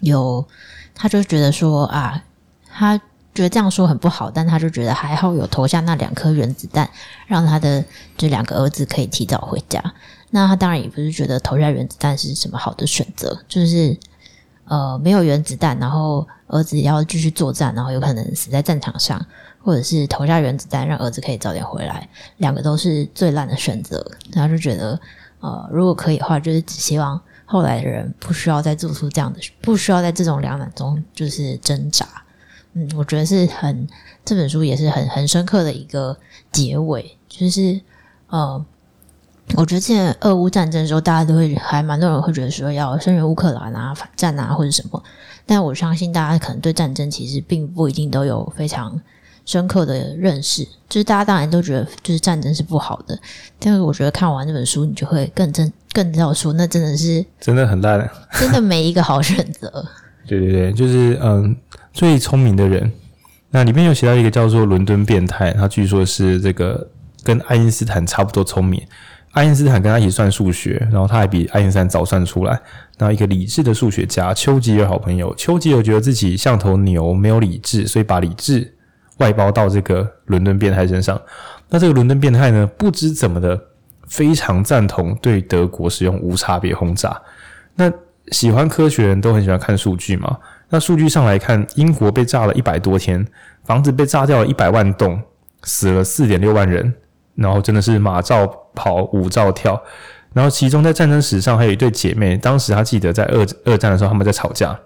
[SPEAKER 2] 有他就觉得说啊，他觉得这样说很不好，但他就觉得还好有投下那两颗原子弹，让他的这两个儿子可以提早回家。那他当然也不是觉得投下原子弹是什么好的选择，就是呃没有原子弹，然后儿子要继续作战，然后有可能死在战场上。或者是投下原子弹，让儿子可以早点回来，两个都是最烂的选择。他就觉得，呃，如果可以的话，就是只希望后来的人不需要再做出这样的，不需要在这种两难中就是挣扎。嗯，我觉得是很这本书也是很很深刻的一个结尾，就是呃，我觉得现在俄乌战争的时候，大家都会还蛮多人会觉得说要声援乌克兰啊、反战啊或者什么。但我相信大家可能对战争其实并不一定都有非常深刻的认识。就是大家当然都觉得就是战争是不好的，但是我觉得看完这本书，你就会更真更知道说，那真的是
[SPEAKER 1] 真的很烂，
[SPEAKER 2] 真的没一个好选择。
[SPEAKER 1] 对对对，就是嗯，最聪明的人。那里面有写到一个叫做伦敦变态，他据说是这个跟爱因斯坦差不多聪明。爱因斯坦跟他一起算数学，然后他还比爱因斯坦早算出来。然后一个理智的数学家丘吉尔好朋友，丘吉尔觉得自己像头牛，没有理智，所以把理智外包到这个伦敦变态身上。那这个伦敦变态呢，不知怎么的，非常赞同对德国使用无差别轰炸。那喜欢科学人都很喜欢看数据嘛。那数据上来看，英国被炸了一百多天，房子被炸掉了一百万栋，死了四点六万人。然后真的是马照跑，舞照跳。然后其中在战争史上还有一对姐妹，当时她记得在二二战的时候他们在吵架，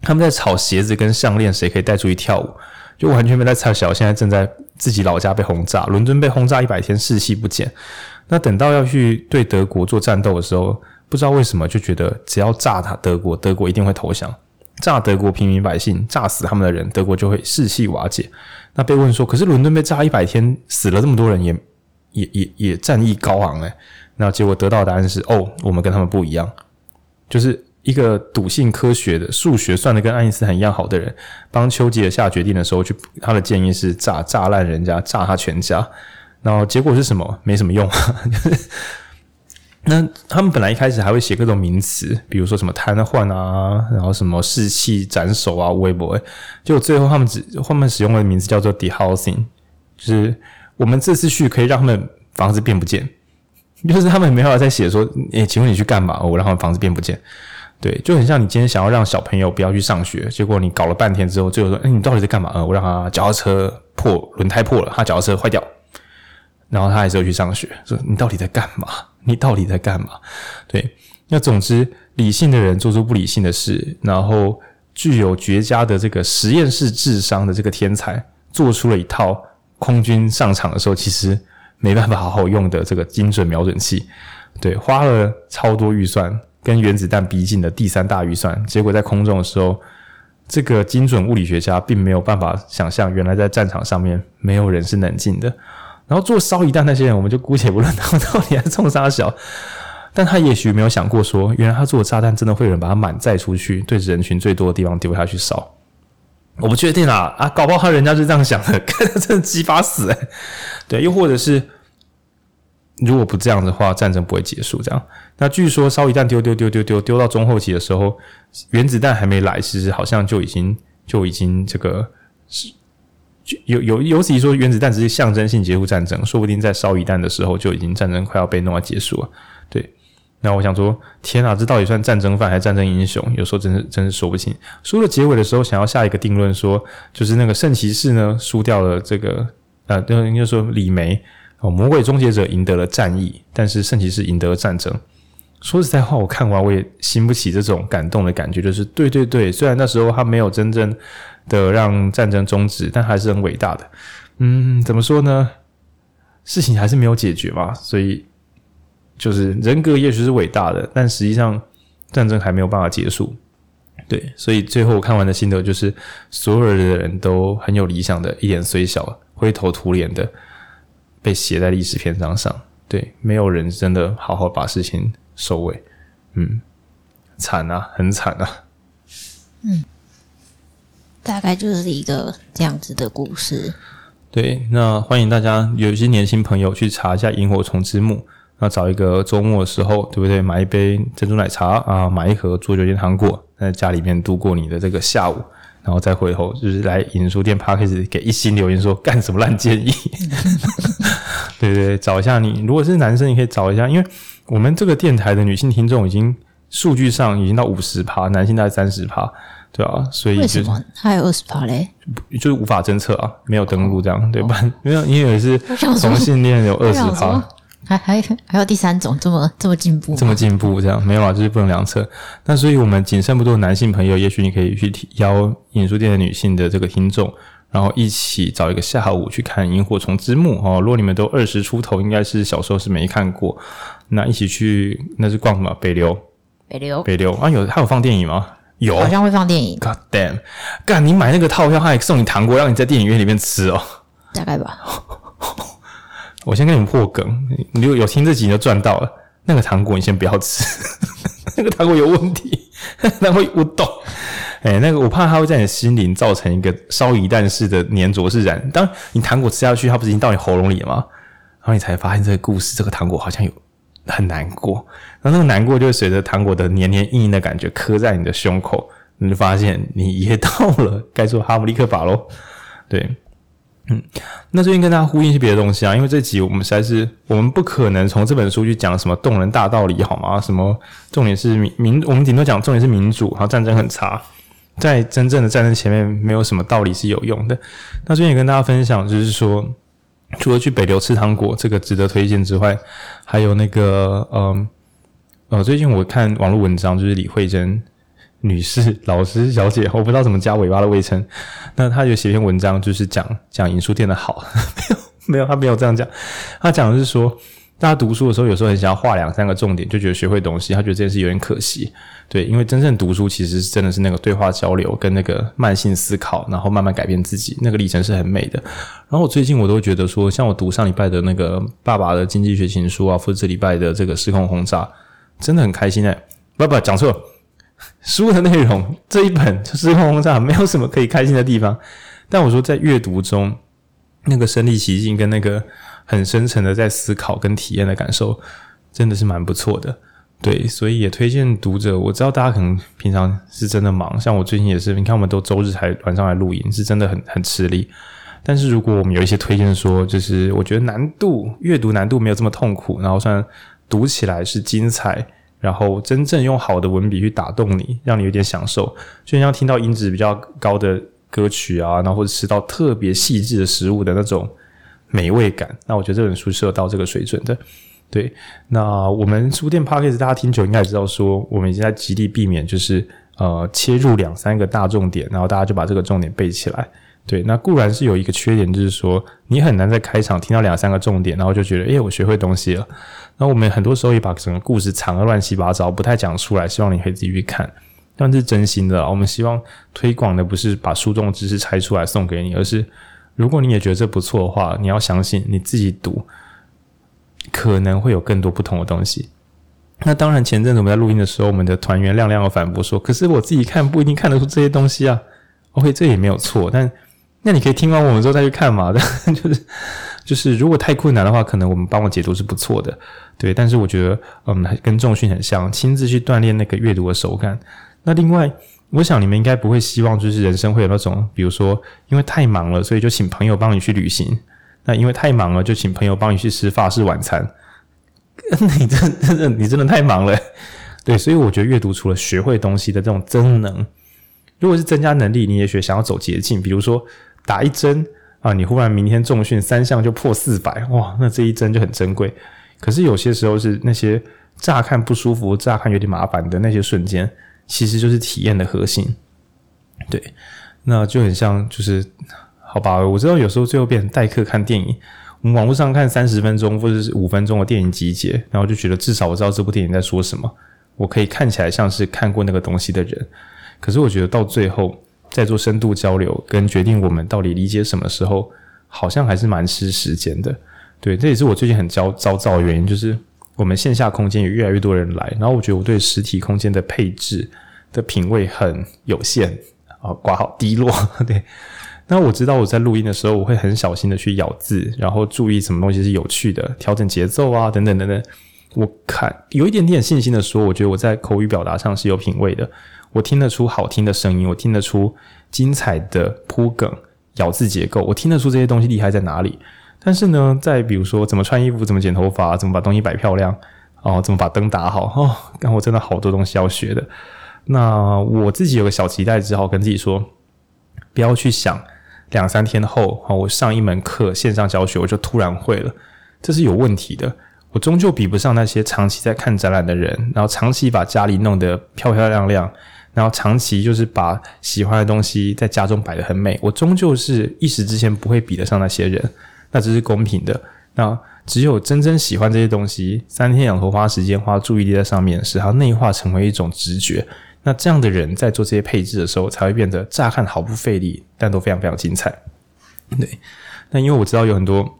[SPEAKER 1] 他们在吵鞋子跟项链谁可以带出去跳舞，就完全没在猜小。现在正在自己老家被轰炸，伦敦被轰炸一百天，士气不减。那等到要去对德国做战斗的时候，不知道为什么就觉得只要炸他德国，德国一定会投降。炸德国平民百姓，炸死他们的人，德国就会士气瓦解。那被问说，可是伦敦被炸一百天，死了这么多人也。也也也战意高昂诶，那结果得到的答案是哦，我们跟他们不一样，就是一个笃信科学的数学算得跟爱因斯坦一样好的人，帮丘吉尔下决定的时候，去他的建议是炸炸烂人家，炸他全家，然后结果是什么？没什么用。那他们本来一开始还会写各种名词，比如说什么瘫痪啊，然后什么士气斩首啊，微博，结果最后他们只后面使用的名字叫做 dehousing，就是。我们这次去可以让他们房子变不见，就是他们没办法再写说，诶、请问你去干嘛？我让他们房子变不见，对，就很像你今天想要让小朋友不要去上学，结果你搞了半天之后，最后说，诶、你到底在干嘛？我让他脚踏车破轮胎破了，他脚踏车坏掉，然后他还是要去上学，说你到底在干嘛？你到底在干嘛？对，那总之，理性的人做出不理性的事，然后具有绝佳的这个实验室智商的这个天才，做出了一套。空军上场的时候，其实没办法好好用的这个精准瞄准器，对，花了超多预算，跟原子弹逼近的第三大预算，结果在空中的时候，这个精准物理学家并没有办法想象，原来在战场上面没有人是冷静的。然后做烧夷弹那些人，我们就姑且不论他们到底还是冲三小，但他也许没有想过说，原来他做的炸弹真的会有人把它满载出去，对人群最多的地方丢下去烧。我不确定啊啊，搞不好他人家是这样想的，看他真的鸡巴死诶。对，又或者是如果不这样的话，战争不会结束。这样，那据说烧夷弹丢丢丢丢丢丢到中后期的时候，原子弹还没来，其实好像就已经就已经这个是有有有此一说，原子弹只是象征性结束战争，说不定在烧一弹的时候就已经战争快要被弄到结束了。对。那我想说，天啊，这到底算战争犯还是战争英雄？有时候真是真是说不清。书的结尾的时候，想要下一个定论，说就是那个圣骑士呢输掉了这个，呃，应该说李梅哦，魔鬼终结者赢得了战役，但是圣骑士赢得了战争。说实在话，我看完我也兴不起这种感动的感觉，就是对对对，虽然那时候他没有真正的让战争终止，但还是很伟大的。嗯，怎么说呢？事情还是没有解决嘛，所以。就是人格也许是伟大的，但实际上战争还没有办法结束。对，所以最后我看完的心得就是，所有的人都很有理想的，一点虽小，灰头土脸的被写在历史篇章上。对，没有人真的好好把事情收尾。嗯，惨啊，很惨啊。
[SPEAKER 2] 嗯，大概就是一个这样子的故事。
[SPEAKER 1] 对，那欢迎大家有一些年轻朋友去查一下《萤火虫之墓》。那找一个周末的时候，对不对？买一杯珍珠奶茶啊，买一盒做酒店糖果，在家里面度过你的这个下午，然后再回头就是来影书店 Podcast 给一心留言说干什么烂建议？对对，找一下你。如果是男生，你可以找一下，因为我们这个电台的女性听众已经数据上已经到五十趴，男性大概三十趴，对啊，所以、就是、
[SPEAKER 2] 为什么还有二十趴嘞？
[SPEAKER 1] 就是无法侦测啊，没有登录这样，哦、对吧？没有，因为是同性恋有二十趴。
[SPEAKER 2] 还还还有第三种这么这么进步，
[SPEAKER 1] 这么进步这样没有啊，就是不能量测。那所以我们仅剩不多的男性朋友，也许你可以去邀演书店的女性的这个听众，然后一起找一个下午去看《萤火虫之墓》哦。如果你们都二十出头，应该是小时候是没看过。那一起去，那是逛什么？北流。
[SPEAKER 2] 北流。
[SPEAKER 1] 北流啊，有他有放电影吗？有，
[SPEAKER 2] 好像会放电影。
[SPEAKER 1] God damn！干，你买那个套票，他还送你糖果，让你在电影院里面吃哦。
[SPEAKER 2] 大概吧。
[SPEAKER 1] 我先跟你们破梗，你就有听这集你就赚到了。那个糖果你先不要吃，那个糖果有问题，那会我懂。哎、欸，那个我怕它会在你心灵造成一个烧鱼蛋式的粘着式染。当你糖果吃下去，它不是已经到你喉咙里了吗？然后你才发现这个故事，这个糖果好像有很难过。然后那个难过就会随着糖果的黏黏硬硬的感觉磕在你的胸口，你就发现你也到了该做哈姆立克法喽。对，嗯，那最近跟大家呼应一些别的东西啊，因为这集我们实在是我们不可能从这本书去讲什么动人大道理，好吗？什么重点是民民，我们顶多讲重点是民主，然后战争很差。在真正的战争前面，没有什么道理是有用的。那最近也跟大家分享，就是说，除了去北流吃糖果这个值得推荐之外，还有那个，嗯，呃，最近我看网络文章，就是李慧珍女士、老师、小姐，我不知道怎么加尾巴的位称。那她有写篇文章，就是讲讲银书店的好，没有，没有，她没有这样讲，她讲的是说。大家读书的时候，有时候很想要画两三个重点，就觉得学会东西，他觉得这件事有点可惜。对，因为真正读书其实真的是那个对话交流跟那个慢性思考，然后慢慢改变自己，那个历程是很美的。然后我最近我都觉得说，像我读上礼拜的那个爸爸的经济学情书啊，或者这礼拜的这个失控轰炸，真的很开心哎、不不，讲错了，书的内容这一本就失控轰炸没有什么可以开心的地方，但我说在阅读中那个身临其境跟那个。很深沉的在思考跟体验的感受，真的是蛮不错的。对，所以也推荐读者。我知道大家可能平常是真的忙，像我最近也是，你看我们都周日才晚上来录音，是真的很很吃力。但是如果我们有一些推荐说，就是我觉得难度阅读难度没有这么痛苦，然后算读起来是精彩，然后真正用好的文笔去打动你，让你有点享受，就像听到音质比较高的歌曲啊，然后或者吃到特别细致的食物的那种。美味感，那我觉得这本书是有到这个水准的。对，那我们书店 Podcast 大家听久应该也知道，说我们已经在极力避免，就是呃切入两三个大重点，然后大家就把这个重点背起来。对，那固然是有一个缺点，就是说你很难在开场听到两三个重点，然后就觉得，诶，我学会东西了。那我们很多时候也把整个故事藏得乱七八糟，不太讲出来，希望你可以自己去看。但是真心的，我们希望推广的不是把书中的知识拆出来送给你，而是。如果你也觉得这不错的话，你要相信你自己读，可能会有更多不同的东西。那当然，前阵子我们在录音的时候，我们的团员亮亮有反驳说：“可是我自己看不一定看得出这些东西啊。”OK，这也没有错，但那你可以听完我们之后再去看嘛。但就是就是，如果太困难的话，可能我们帮我解读是不错的，对。但是我觉得，嗯，跟重训很像，亲自去锻炼那个阅读的手感。那另外。我想你们应该不会希望，就是人生会有那种，比如说，因为太忙了，所以就请朋友帮你去旅行；那因为太忙了，就请朋友帮你去吃法式晚餐。你真真的，你真的太忙了，对。所以我觉得阅读除了学会东西的这种增能，如果是增加能力，你也许想要走捷径，比如说打一针啊，你忽然明天重训三项就破四百，哇，那这一针就很珍贵。可是有些时候是那些乍看不舒服、乍看有点麻烦的那些瞬间。其实就是体验的核心，对，那就很像，就是好吧，我知道有时候最后变成代客看电影，我们网络上看三十分钟或者是五分钟的电影集结，然后就觉得至少我知道这部电影在说什么，我可以看起来像是看过那个东西的人。可是我觉得到最后在做深度交流跟决定我们到底理解什么时候，好像还是蛮吃时间的。对，这也是我最近很焦焦躁的原因，就是。我们线下空间有越来越多人来，然后我觉得我对实体空间的配置的品味很有限啊，挂号低落。对，那我知道我在录音的时候，我会很小心的去咬字，然后注意什么东西是有趣的，调整节奏啊，等等等等。我看有一点点信心的说，我觉得我在口语表达上是有品味的，我听得出好听的声音，我听得出精彩的铺梗、咬字结构，我听得出这些东西厉害在哪里。但是呢，再比如说怎么穿衣服、怎么剪头发、怎么把东西摆漂亮，哦，怎么把灯打好，哦，但我真的好多东西要学的。那我自己有个小期待，只好跟自己说，不要去想两三天后，哦，我上一门课线上教学，我就突然会了，这是有问题的。我终究比不上那些长期在看展览的人，然后长期把家里弄得漂漂亮亮，然后长期就是把喜欢的东西在家中摆得很美，我终究是一时之间不会比得上那些人，那这是公平的。那只有真正喜欢这些东西，三天两头花时间花注意力在上面，使它内化成为一种直觉。那这样的人在做这些配置的时候，才会变得乍看毫不费力，但都非常非常精彩。对，那因为我知道有很多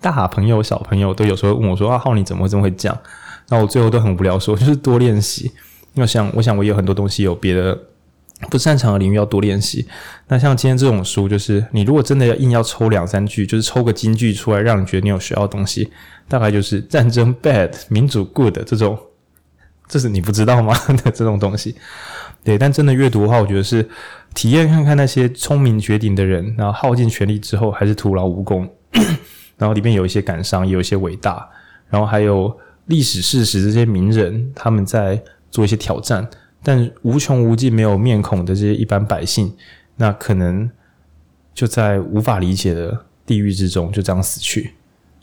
[SPEAKER 1] 大朋友、小朋友都有时候问我说：“啊，浩，你怎么会这么会讲？”那我最后都很无聊说，就是多练习。要想，我想我也有很多东西有别的不擅长的领域要多练习。那像今天这种书，就是你如果真的要硬要抽两三句，就是抽个金句出来，让你觉得你有学到东西，大概就是战争 bad，民主 good 这种，这是你不知道吗 的这种东西？对，但真的阅读的话，我觉得是体验看看那些聪明绝顶的人，然后耗尽全力之后还是徒劳无功，然后里面有一些感伤，也有一些伟大，然后还有历史事实这些名人他们在。做一些挑战，但无穷无尽没有面孔的这些一般百姓，那可能就在无法理解的地狱之中就这样死去。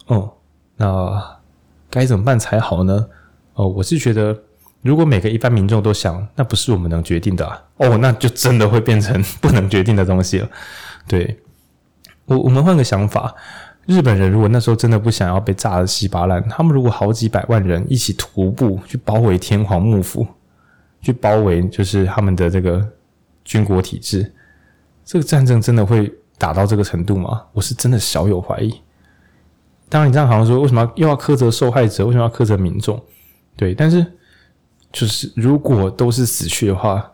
[SPEAKER 1] 哦，那该怎么办才好呢？哦，我是觉得，如果每个一般民众都想，那不是我们能决定的。哦，那就真的会变成 不能决定的东西了。对，我我们换个想法，日本人如果那时候真的不想要被炸得稀巴烂，他们如果好几百万人一起徒步去包围天皇幕府，去包围就是他们的这个军国体制，这个战争真的会打到这个程度吗？我是真的小有怀疑。当然，你这样好像说，为什么要又要苛责受害者？为什么要苛责民众？对，但是就是如果都是死去的话，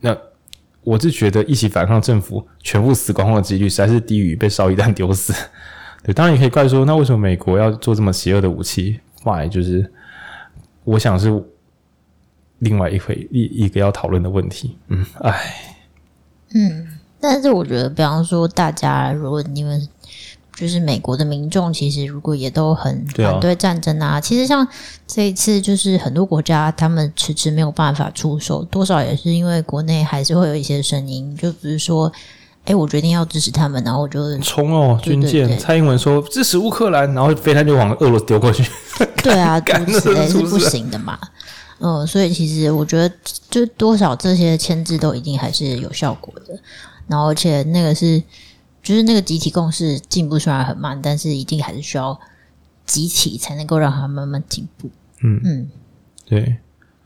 [SPEAKER 1] 那。我是觉得一起反抗政府，全部死光光的几率实在是低于被烧一弹丢死。对，当然也可以怪说，那为什么美国要做这么邪恶的武器？Why？就是我想是另外一回一一个要讨论的问题。嗯，唉，
[SPEAKER 2] 嗯，但是我觉得，比方说，大家如果你们。就是美国的民众，其实如果也都很反对战争啊，啊其实像这一次，就是很多国家他们迟迟没有办法出手，多少也是因为国内还是会有一些声音，就比如说，哎、欸，我决定要支持他们，然后我就
[SPEAKER 1] 冲哦，军舰。蔡英文说支持乌克兰，然后飞弹就往俄罗斯丢过去。
[SPEAKER 2] 对啊，干是是，是不行的嘛。嗯，所以其实我觉得，就多少这些牵制都一定还是有效果的。然后，而且那个是。就是那个集体共识进步虽然很慢，但是一定还是需要集体才能够让它慢慢进步。
[SPEAKER 1] 嗯嗯，对。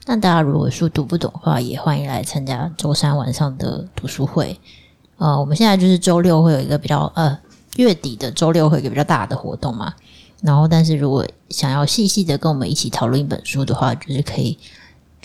[SPEAKER 2] 那大家如果书读不懂的话，也欢迎来参加周三晚上的读书会。呃，我们现在就是周六会有一个比较呃月底的周六会有一个比较大的活动嘛。然后，但是如果想要细细的跟我们一起讨论一本书的话，就是可以。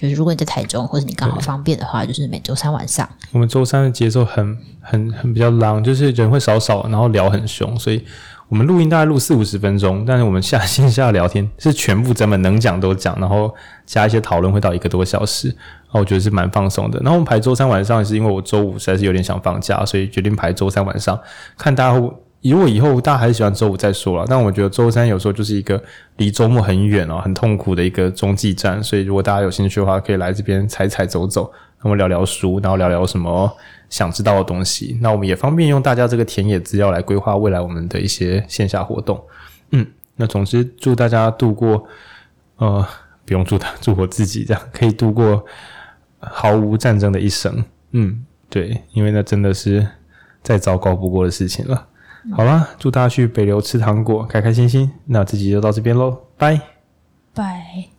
[SPEAKER 2] 就是如果你在台中，或者你刚好方便的话，就是每周三晚上。
[SPEAKER 1] 我们周三的节奏很很很比较 long，就是人会少少，然后聊很凶，所以我们录音大概录四五十分钟，但是我们下线下聊天是全部咱们能讲都讲，然后加一些讨论会到一个多小时，然后我觉得是蛮放松的。然后我们排周三晚上，是因为我周五实在是有点想放假，所以决定排周三晚上，看大家会。如果以后大家还是喜欢周五再说了，但我觉得周三有时候就是一个离周末很远哦，很痛苦的一个中继站。所以如果大家有兴趣的话，可以来这边踩踩走走，那么聊聊书，然后聊聊什么想知道的东西。那我们也方便用大家这个田野资料来规划未来我们的一些线下活动。嗯，那总之祝大家度过，呃，不用祝他，祝我自己这样可以度过毫无战争的一生。嗯，对，因为那真的是再糟糕不过的事情了。好啦，祝大家去北流吃糖果，开开心心。那这集就到这边喽，拜拜。